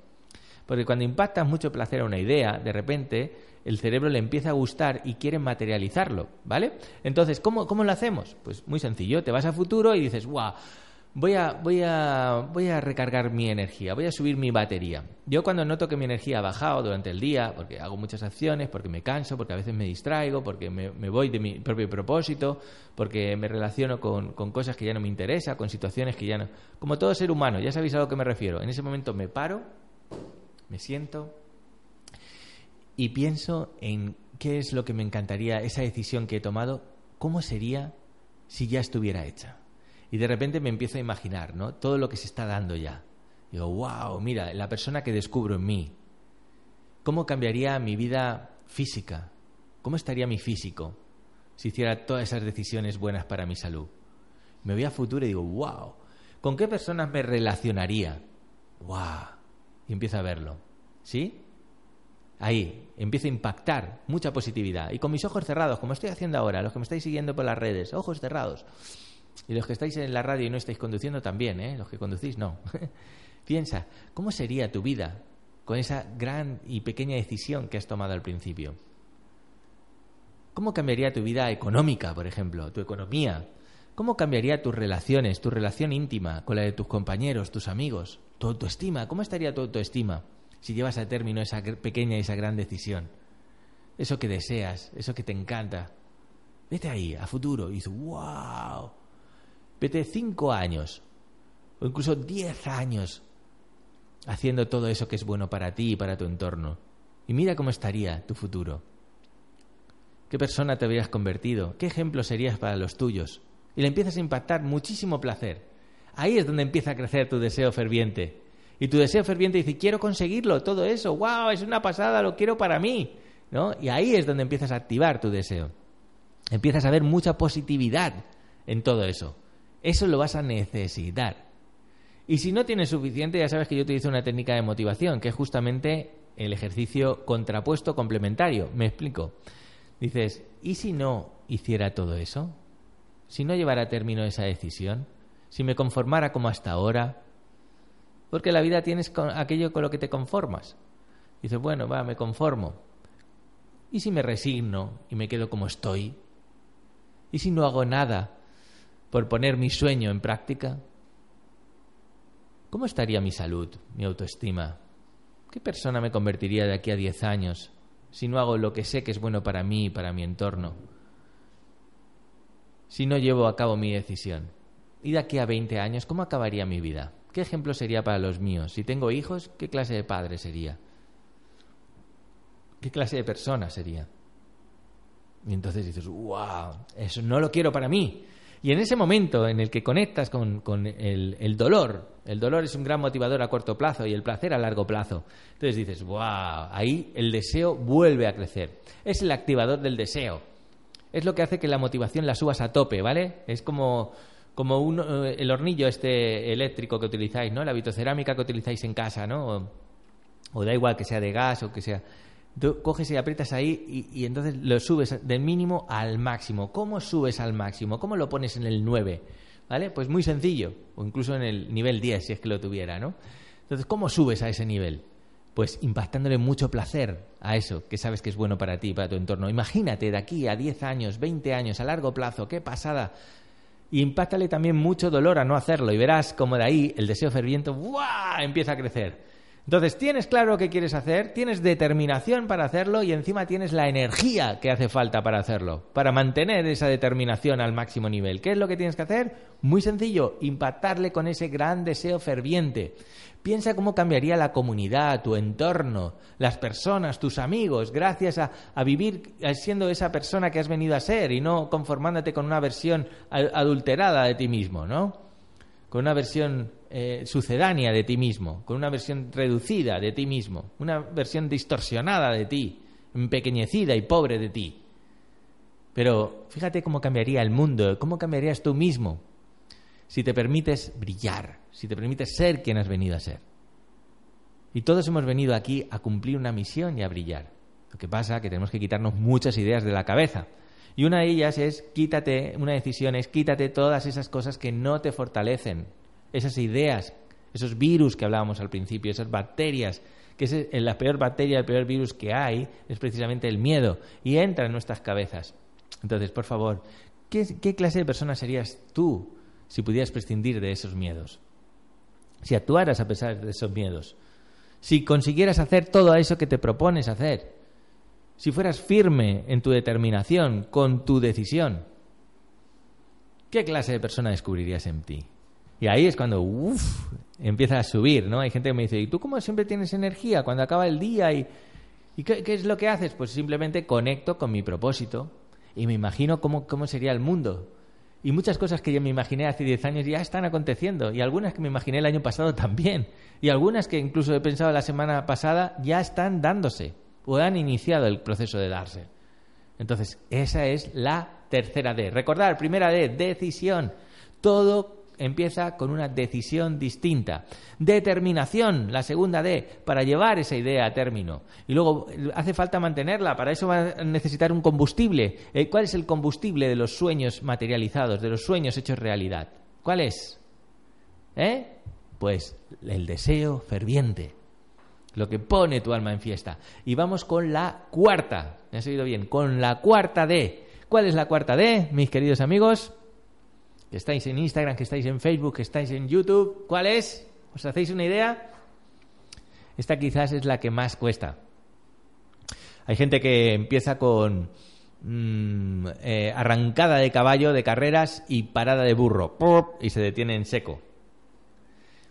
Porque cuando impactas mucho placer a una idea, de repente el cerebro le empieza a gustar y quiere materializarlo, ¿vale? Entonces, ¿cómo, cómo lo hacemos? Pues muy sencillo, te vas al futuro y dices, guau, voy a, voy, a, voy a recargar mi energía, voy a subir mi batería. Yo cuando noto que mi energía ha bajado durante el día, porque hago muchas acciones, porque me canso, porque a veces me distraigo, porque me, voy de mi propio propósito, porque me relaciono con, con, cosas que ya no me interesan, con situaciones que ya no... Como todo ser humano, ya sabéis a lo que me refiero. En ese momento me paro, me siento y pienso en qué es lo que me encantaría, esa decisión que he tomado, cómo sería si ya estuviera hecha. Y de repente me empiezo a imaginar, ¿no? Todo lo que se está dando ya. Digo, wow, mira, la persona que descubro en mí. ¿Cómo cambiaría mi vida física? ¿Cómo estaría mi físico si hiciera todas esas decisiones buenas para mi salud? Me voy a futuro y digo, wow, ¿con qué personas me relacionaría? Wow. Y empiezo a verlo. ¿Sí? Ahí, empiezo a impactar mucha positividad. Y con mis ojos cerrados, como estoy haciendo ahora, los que me estáis siguiendo por las redes, ojos cerrados. Y los que estáis en la radio y no estáis conduciendo también, ¿eh? Los que conducís no. Piensa, ¿cómo sería tu vida con esa gran y pequeña decisión que has tomado al principio? ¿Cómo cambiaría tu vida económica, por ejemplo, tu economía? ¿Cómo cambiaría tus relaciones, tu relación íntima con la de tus compañeros, tus amigos, tu autoestima? ¿Cómo estaría tu autoestima si llevas a término esa pequeña y esa gran decisión? Eso que deseas, eso que te encanta. Vete ahí, a futuro, y wow, Vete cinco años o incluso diez años haciendo todo eso que es bueno para ti y para tu entorno. Y mira cómo estaría tu futuro. ¿Qué persona te habrías convertido? ¿Qué ejemplo serías para los tuyos? Y le empiezas a impactar muchísimo placer. Ahí es donde empieza a crecer tu deseo ferviente. Y tu deseo ferviente dice, quiero conseguirlo, todo eso, wow, es una pasada, lo quiero para mí. ¿No? Y ahí es donde empiezas a activar tu deseo. Empiezas a ver mucha positividad en todo eso. Eso lo vas a necesitar. Y si no tienes suficiente, ya sabes que yo utilizo una técnica de motivación, que es justamente el ejercicio contrapuesto complementario. Me explico. Dices, ¿y si no hiciera todo eso? Si no llevara a término esa decisión, si me conformara como hasta ahora, porque la vida tienes aquello con lo que te conformas. Dices, bueno, va, me conformo. ¿Y si me resigno y me quedo como estoy? ¿Y si no hago nada por poner mi sueño en práctica? ¿Cómo estaría mi salud, mi autoestima? ¿Qué persona me convertiría de aquí a diez años si no hago lo que sé que es bueno para mí y para mi entorno? Si no llevo a cabo mi decisión. ¿Y de aquí a veinte años cómo acabaría mi vida? ¿Qué ejemplo sería para los míos? Si tengo hijos, ¿qué clase de padre sería? ¿Qué clase de persona sería? Y entonces dices, wow, eso no lo quiero para mí. Y en ese momento en el que conectas con, el, dolor, el dolor es un gran motivador a corto plazo y el placer a largo plazo. Entonces dices, wow, ahí el deseo vuelve a crecer. Es el activador del deseo. Es lo que hace que la motivación la subas a tope, ¿vale? Es como, como eh, el hornillo este eléctrico que utilizáis, ¿no? La vitrocerámica que utilizáis en casa, ¿no? o da igual que sea de gas o que sea Coges y aprietas ahí y, entonces lo subes del mínimo al máximo. ¿Cómo subes al máximo? ¿Cómo lo pones en el 9? ¿Vale? Pues muy sencillo, o incluso en el nivel 10 si es que lo tuviera, ¿no? Entonces, ¿cómo subes a ese nivel? Pues impactándole mucho placer a eso que sabes que es bueno para ti, para tu entorno. Imagínate de aquí a 10 años, 20 años, a largo plazo, qué pasada. Y también mucho dolor a no hacerlo y verás como de ahí el deseo ferviente ¡buah! empieza a crecer. Entonces, tienes claro qué quieres hacer, tienes determinación para hacerlo y encima tienes la energía que hace falta para hacerlo, para mantener esa determinación al máximo nivel. ¿Qué es lo que tienes que hacer? Muy sencillo, impactarle con ese gran deseo ferviente. Piensa cómo cambiaría la comunidad, tu entorno, las personas, tus amigos, gracias a, vivir siendo esa persona que has venido a ser y no conformándote con una versión adulterada de ti mismo, ¿no? con una versión eh, sucedánea de ti mismo, con una versión reducida de ti mismo, una versión distorsionada de ti, empequeñecida y pobre de ti. Pero fíjate cómo cambiaría el mundo, cómo cambiarías tú mismo si te permites brillar, si te permites ser quien has venido a ser. Y todos hemos venido aquí a cumplir una misión y a brillar. Lo que pasa es que tenemos que quitarnos muchas ideas de la cabeza. Y una de ellas es quítate, una decisión es quítate todas esas cosas que no te fortalecen, esas ideas, esos virus que hablábamos al principio, esas bacterias, que es la peor bacteria, el peor virus que hay es precisamente el miedo y entra en nuestras cabezas. Entonces, por favor, ¿qué, qué clase de persona serías tú si pudieras prescindir de esos miedos? Si actuaras a pesar de esos miedos, si consiguieras hacer todo eso que te propones hacer, si fueras firme en tu determinación, con tu decisión, ¿qué clase de persona descubrirías en ti? Y ahí es cuando uf, empieza a subir, ¿no? Hay gente que me dice, ¿y tú cómo siempre tienes energía cuando acaba el día? ¿Y, y qué, es lo que haces? Pues simplemente conecto con mi propósito y me imagino cómo, cómo sería el mundo. Y muchas cosas que yo me imaginé hace 10 años ya están aconteciendo. Y algunas que me imaginé el año pasado también. Y algunas que incluso he pensado la semana pasada ya están dándose o han iniciado el proceso de darse. Entonces, esa es la tercera D. Recordar, primera D, decisión. Todo empieza con una decisión distinta. Determinación, la segunda D, para llevar esa idea a término. Y luego hace falta mantenerla, para eso va a necesitar un combustible. Eh, ¿Cuál es el combustible de los sueños materializados, de los sueños hechos realidad? ¿Cuál es? ¿Eh? Pues el deseo ferviente lo que pone tu alma en fiesta. Y vamos con la cuarta, ¿me has oído bien? Con la cuarta D. ¿Cuál es la cuarta D, mis queridos amigos? Que estáis en Instagram, que estáis en Facebook, que estáis en YouTube. ¿Cuál es? ¿Os hacéis una idea? Esta quizás es la que más cuesta. Hay gente que empieza con mmm, eh, arrancada de caballo de carreras y parada de burro. Y se detiene en seco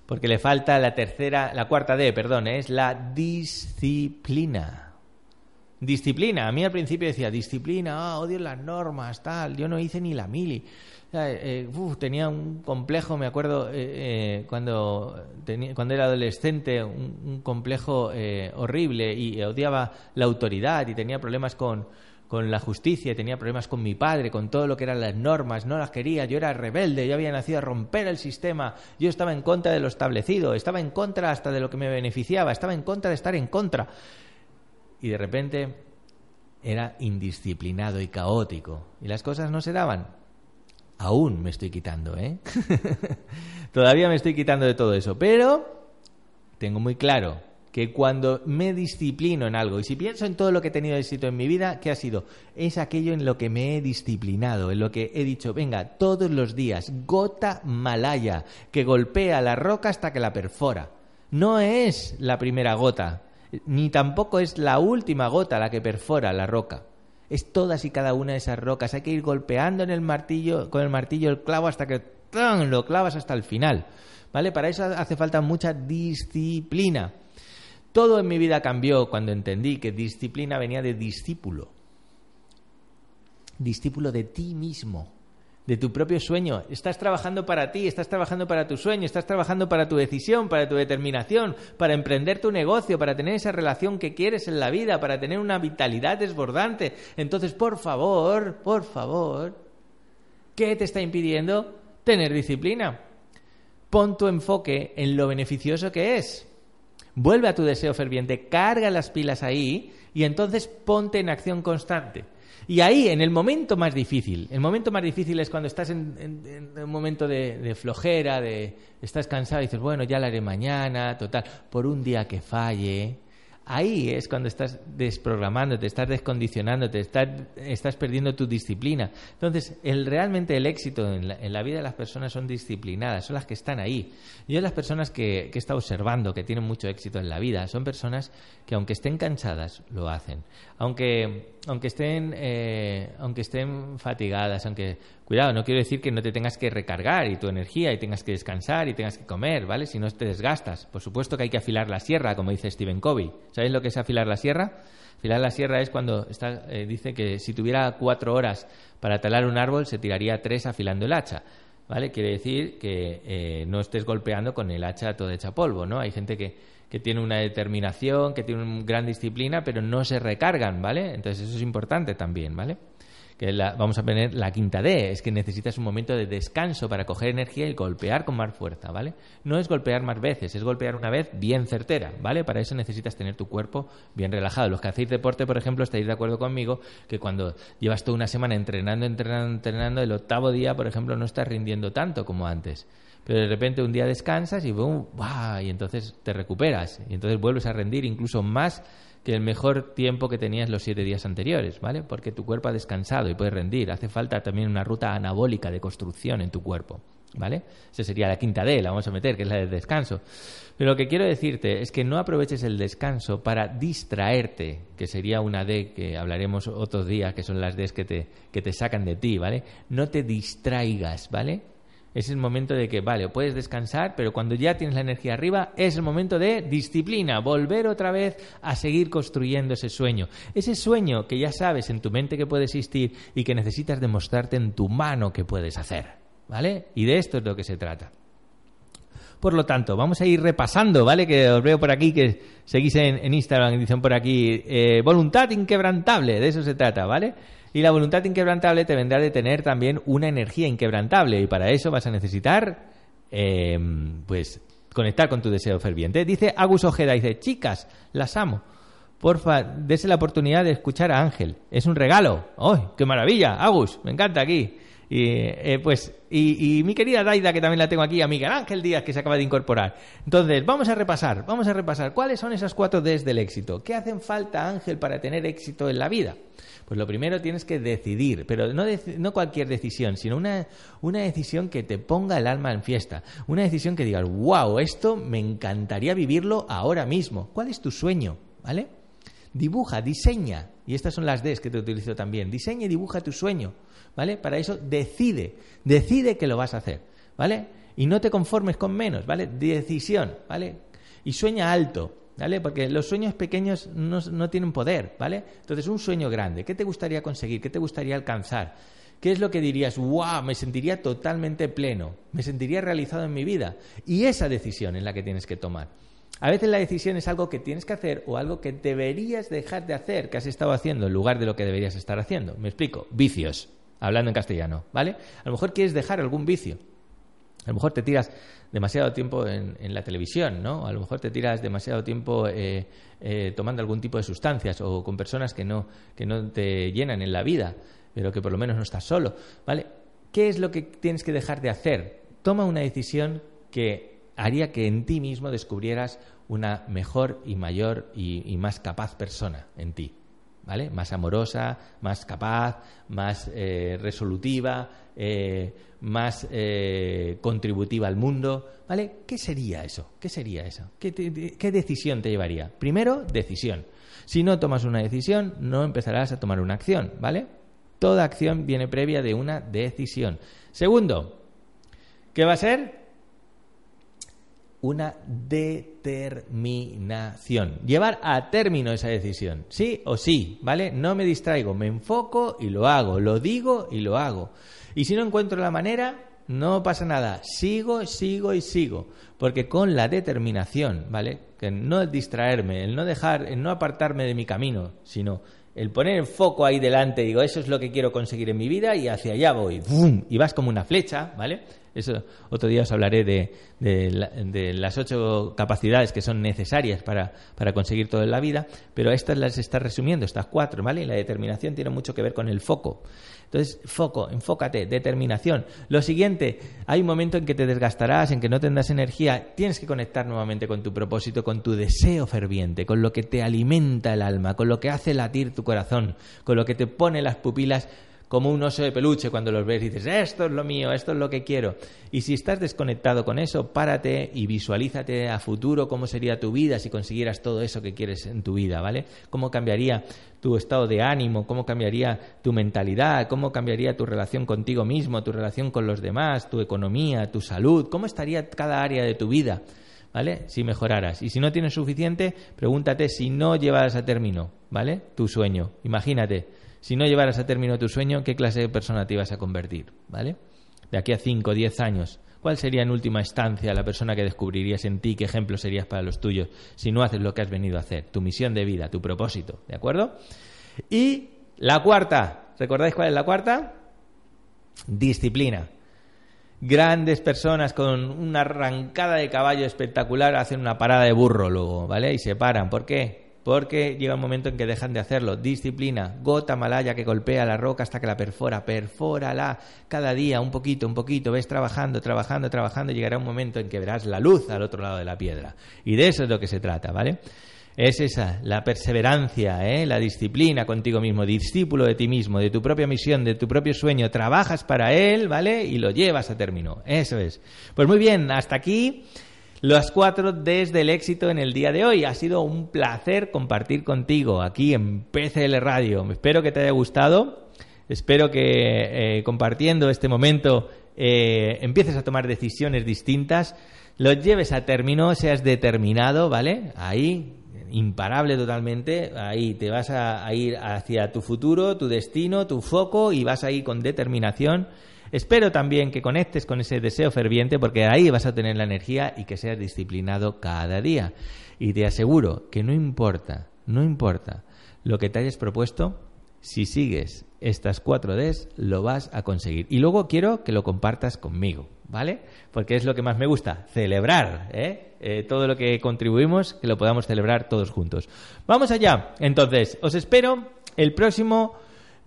porque le falta la tercera, la cuarta D, perdón, es la disciplina. Disciplina. A mí al principio decía, disciplina, ah, odio las normas, tal. Yo no hice ni la mili. Eh, tenía un complejo, me acuerdo, eh, eh, cuando, cuando era adolescente, un, un complejo eh, horrible y odiaba la autoridad y tenía problemas con, con la justicia, tenía problemas con mi padre, con todo lo que eran las normas, no las quería, yo era rebelde, yo había nacido a romper el sistema, yo estaba en contra de lo establecido, estaba en contra hasta de lo que me beneficiaba, estaba en contra de estar en contra. Y de repente era indisciplinado y caótico, y las cosas no se daban. Aún me estoy quitando, ¿eh? Todavía me estoy quitando de todo eso, pero tengo muy claro que cuando me disciplino en algo, y si pienso en todo lo que he tenido éxito en mi vida, ¿qué ha sido? Es aquello en lo que me he disciplinado, en lo que he dicho, venga, todos los días, gota malaya, que golpea la roca hasta que la perfora. No es la primera gota, ni tampoco es la última gota la que perfora la roca. Es todas y cada una de esas rocas. Hay que ir golpeando en el martillo, con el martillo el clavo hasta que lo clavas hasta el final. ¿Vale? Para eso hace falta mucha disciplina. Todo en mi vida cambió cuando entendí que disciplina venía de discípulo. Discípulo de ti mismo, de tu propio sueño. Estás trabajando para ti, estás trabajando para tu sueño, estás trabajando para tu decisión, para tu determinación, para emprender tu negocio, para tener esa relación que quieres en la vida, para tener una vitalidad desbordante. Entonces, por favor, por favor, ¿qué te está impidiendo tener disciplina? Pon tu enfoque en lo beneficioso que es vuelve a tu deseo ferviente, carga las pilas ahí y entonces ponte en acción constante. Y ahí, en el momento más difícil, el momento más difícil es cuando estás en, en, un momento de, de, flojera, de estás cansado y dices, bueno, ya lo haré mañana, total, por un día que falle, Ahí es cuando estás desprogramando, te estás descondicionando, te estás, estás perdiendo tu disciplina. Entonces, realmente el éxito en la, en la, vida de las personas son disciplinadas, son las que están ahí. Yo las personas que, que he estado observando que tienen mucho éxito en la vida son personas que aunque estén cansadas, lo hacen. Aunque, aunque, estén, eh, aunque estén fatigadas, aunque Cuidado, no quiero decir que no te tengas que recargar y tu energía y tengas que descansar y tengas que comer, ¿vale? Si no te desgastas. Por supuesto que hay que afilar la sierra, como dice Stephen Covey. ¿Sabéis lo que es afilar la sierra? Afilar la sierra es cuando está, eh, dice que si tuviera cuatro horas para talar un árbol, se tiraría tres afilando el hacha. ¿vale? Quiere decir que eh, no estés golpeando con el hacha todo hecha polvo, ¿no? Hay gente que, que tiene una determinación, que tiene una gran disciplina, pero no se recargan, ¿vale? Entonces eso es importante también, ¿vale? Que vamos a poner la quinta D, es que necesitas un momento de descanso para coger energía y golpear con más fuerza, ¿vale? No es golpear más veces, es golpear una vez bien certera, ¿vale? Para eso necesitas tener tu cuerpo bien relajado. Los que hacéis deporte, por ejemplo, estáis de acuerdo conmigo que cuando llevas toda una semana entrenando, entrenando, entrenando, el octavo día, por ejemplo, no estás rindiendo tanto como antes pero de repente un día descansas y boom, y entonces te recuperas y entonces vuelves a rendir incluso más que el mejor tiempo que tenías los siete días anteriores, ¿vale? Porque tu cuerpo ha descansado y puede rendir. Hace falta también una ruta anabólica de construcción en tu cuerpo, ¿vale? Esa sería la quinta D, la vamos a meter, que es la del descanso. Pero lo que quiero decirte es que no aproveches el descanso para distraerte, que sería una D que hablaremos otros días, que son las Ds que te, que te sacan de ti, ¿vale? No te distraigas, ¿vale? Es el momento de que, vale, puedes descansar, pero cuando ya tienes la energía arriba, es el momento de disciplina, volver otra vez a seguir construyendo ese sueño. Ese sueño que ya sabes en tu mente que puede existir y que necesitas demostrarte en tu mano que puedes hacer. ¿Vale? Y de esto es lo que se trata. Por lo tanto, vamos a ir repasando, ¿vale? Que os veo por aquí, que seguís en, Instagram y dicen por aquí, eh, voluntad inquebrantable, de eso se trata, ¿vale? Y la voluntad inquebrantable te vendrá de tener también una energía inquebrantable y para eso vas a necesitar, em, pues, conectar con tu deseo ferviente. Dice Agus Ojeda, dice, chicas, las amo. Porfa, dese la oportunidad de escuchar a Ángel. Es un regalo. ¡Ay, qué maravilla! Agus, me encanta aquí. Y, eh, pues, y, mi querida Daida, que también la tengo aquí, a Miguel Ángel Díaz, que se acaba de incorporar. Entonces, vamos a repasar, vamos a repasar. ¿Cuáles son esas cuatro Ds del éxito? ¿Qué hacen falta, Ángel, para tener éxito en la vida? Pues lo primero tienes que decidir, pero no, no cualquier decisión, sino una, una decisión que te ponga el alma en fiesta. Una decisión que digas, wow, esto me encantaría vivirlo ahora mismo. ¿Cuál es tu sueño? ¿Vale? Dibuja, diseña. Y estas son las Ds que te utilizo también. Diseña y dibuja tu sueño. ¿Vale? Para eso decide, decide que lo vas a hacer. ¿Vale? Y no te conformes con menos, ¿vale? Decisión, ¿vale? Y sueña alto. ¿vale? Porque los sueños pequeños no, tienen poder, ¿vale? Entonces, un sueño grande, ¿qué te gustaría conseguir? ¿Qué te gustaría alcanzar? ¿Qué es lo que dirías? ¡Wow! Me sentiría totalmente pleno, me sentiría realizado en mi vida. Y esa decisión es la que tienes que tomar. A veces la decisión es algo que tienes que hacer o algo que deberías dejar de hacer, que has estado haciendo en lugar de lo que deberías estar haciendo. Me explico. Vicios, hablando en castellano, ¿vale? A lo mejor quieres dejar algún vicio. A lo mejor te tiras demasiado tiempo en, la televisión, ¿no? A lo mejor te tiras demasiado tiempo eh, eh, tomando algún tipo de sustancias o con personas que no, que no te llenan en la vida, pero que por lo menos no estás solo, ¿vale? ¿Qué es lo que tienes que dejar de hacer? Toma una decisión que haría que en ti mismo descubrieras una mejor y mayor y más capaz persona en ti. ¿vale? Más amorosa, más capaz, más eh, resolutiva, eh, más eh, contributiva al mundo, ¿vale? ¿Qué sería eso? ¿Qué sería eso? ¿Qué, ¿Qué decisión te llevaría? Primero, decisión. Si no tomas una decisión, no empezarás a tomar una acción, ¿vale? Toda acción viene previa de una decisión. Segundo, ¿qué va a ser? Una determinación. Llevar a término esa decisión. Sí o sí, ¿vale? No me distraigo, me enfoco y lo hago, lo digo y lo hago. Y si no encuentro la manera, no pasa nada. Sigo, sigo y sigo. Porque con la determinación, ¿vale? Que no distraerme, el no dejar, el no apartarme de mi camino, sino el poner el foco ahí delante, digo, eso es lo que quiero conseguir en mi vida y hacia allá voy. ¡Bum! Y vas como una flecha, ¿vale? Eso otro día os hablaré de, de, las ocho capacidades que son necesarias para, conseguir todo en la vida, pero estas las está resumiendo, estas cuatro, ¿vale? Y la determinación tiene mucho que ver con el foco. Entonces, foco, enfócate, determinación. Lo siguiente, hay un momento en que te desgastarás, en que no tendrás energía, tienes que conectar nuevamente con tu propósito, con tu deseo ferviente, con lo que te alimenta el alma, con lo que hace latir tu corazón, con lo que te pone las pupilas como un oso de peluche cuando los ves y dices, esto es lo mío, esto es lo que quiero. Y si estás desconectado con eso, párate y visualízate a futuro cómo sería tu vida si consiguieras todo eso que quieres en tu vida, ¿vale? Cómo cambiaría tu estado de ánimo, cómo cambiaría tu mentalidad, cómo cambiaría tu relación contigo mismo, tu relación con los demás, tu economía, tu salud, cómo estaría cada área de tu vida. ¿Vale? Si mejoraras. Y si no tienes suficiente, pregúntate si no llevaras a término, ¿vale? Tu sueño. Imagínate, si no llevaras a término tu sueño, ¿qué clase de persona te ibas a convertir? ¿Vale? de aquí a 5 o 10 años? ¿Cuál sería en última instancia la persona que descubrirías en ti? ¿Qué ejemplo serías para los tuyos si no haces lo que has venido a hacer? Tu misión de vida, tu propósito, ¿de acuerdo? Y la cuarta, ¿recordáis cuál es la cuarta? Disciplina. Grandes personas con una arrancada de caballo espectacular hacen una parada de burro luego, ¿vale? Y se paran. ¿Por qué? Porque llega un momento en que dejan de hacerlo. Disciplina, gota malaya que golpea la roca hasta que la perfora, perfórala cada día un poquito, un poquito, ves trabajando, trabajando, trabajando, llegará un momento en que verás la luz al otro lado de la piedra. Y de eso es lo que se trata, ¿vale? Es esa, la perseverancia, ¿eh? la disciplina contigo mismo, discípulo de ti mismo, de tu propia misión, de tu propio sueño. Trabajas para él, ¿vale? Y lo llevas a término. Eso es. Pues muy bien, hasta aquí las cuatro desde el éxito en el día de hoy. Ha sido un placer compartir contigo aquí en PCL Radio. Espero que te haya gustado. Espero que eh, compartiendo este momento eh, empieces a tomar decisiones distintas, lo lleves a término, seas determinado, ¿vale? Ahí, imparable totalmente, ahí te vas a, ir hacia tu futuro, tu destino, tu foco y vas a ir con determinación. Espero también que conectes con ese deseo ferviente porque ahí vas a tener la energía y que seas disciplinado cada día. Y te aseguro que no importa, no importa lo que te hayas propuesto, si sigues estas cuatro Ds, lo vas a conseguir. Y luego quiero que lo compartas conmigo, ¿vale? Porque es lo que más me gusta, celebrar, ¿eh? Eh, todo lo que contribuimos, que lo podamos celebrar todos juntos. Vamos allá. Entonces, os espero el próximo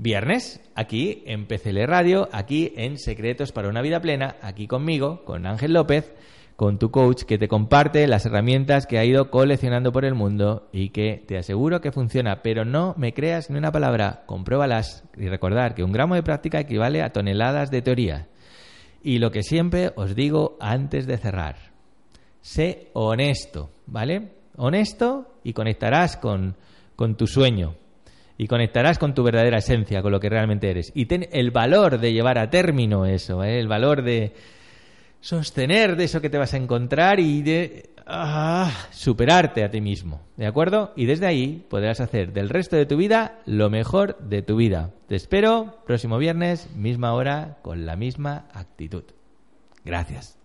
viernes, aquí en PCL Radio, aquí en Secretos para una Vida Plena, aquí conmigo, con Ángel López, con tu coach que te comparte las herramientas que ha ido coleccionando por el mundo y que te aseguro que funciona, pero no me creas ni una palabra, compruébalas y recordar que un gramo de práctica equivale a toneladas de teoría. Y lo que siempre os digo antes de cerrar, sé honesto, ¿vale? Honesto y conectarás con, con tu sueño y conectarás con tu verdadera esencia, con lo que realmente eres. Y ten el valor de llevar a término eso, ¿eh? el valor de sostener de eso que te vas a encontrar y de ah, superarte a ti mismo, ¿de acuerdo? Y desde ahí podrás hacer del resto de tu vida lo mejor de tu vida. Te espero próximo viernes, misma hora, con la misma actitud. Gracias.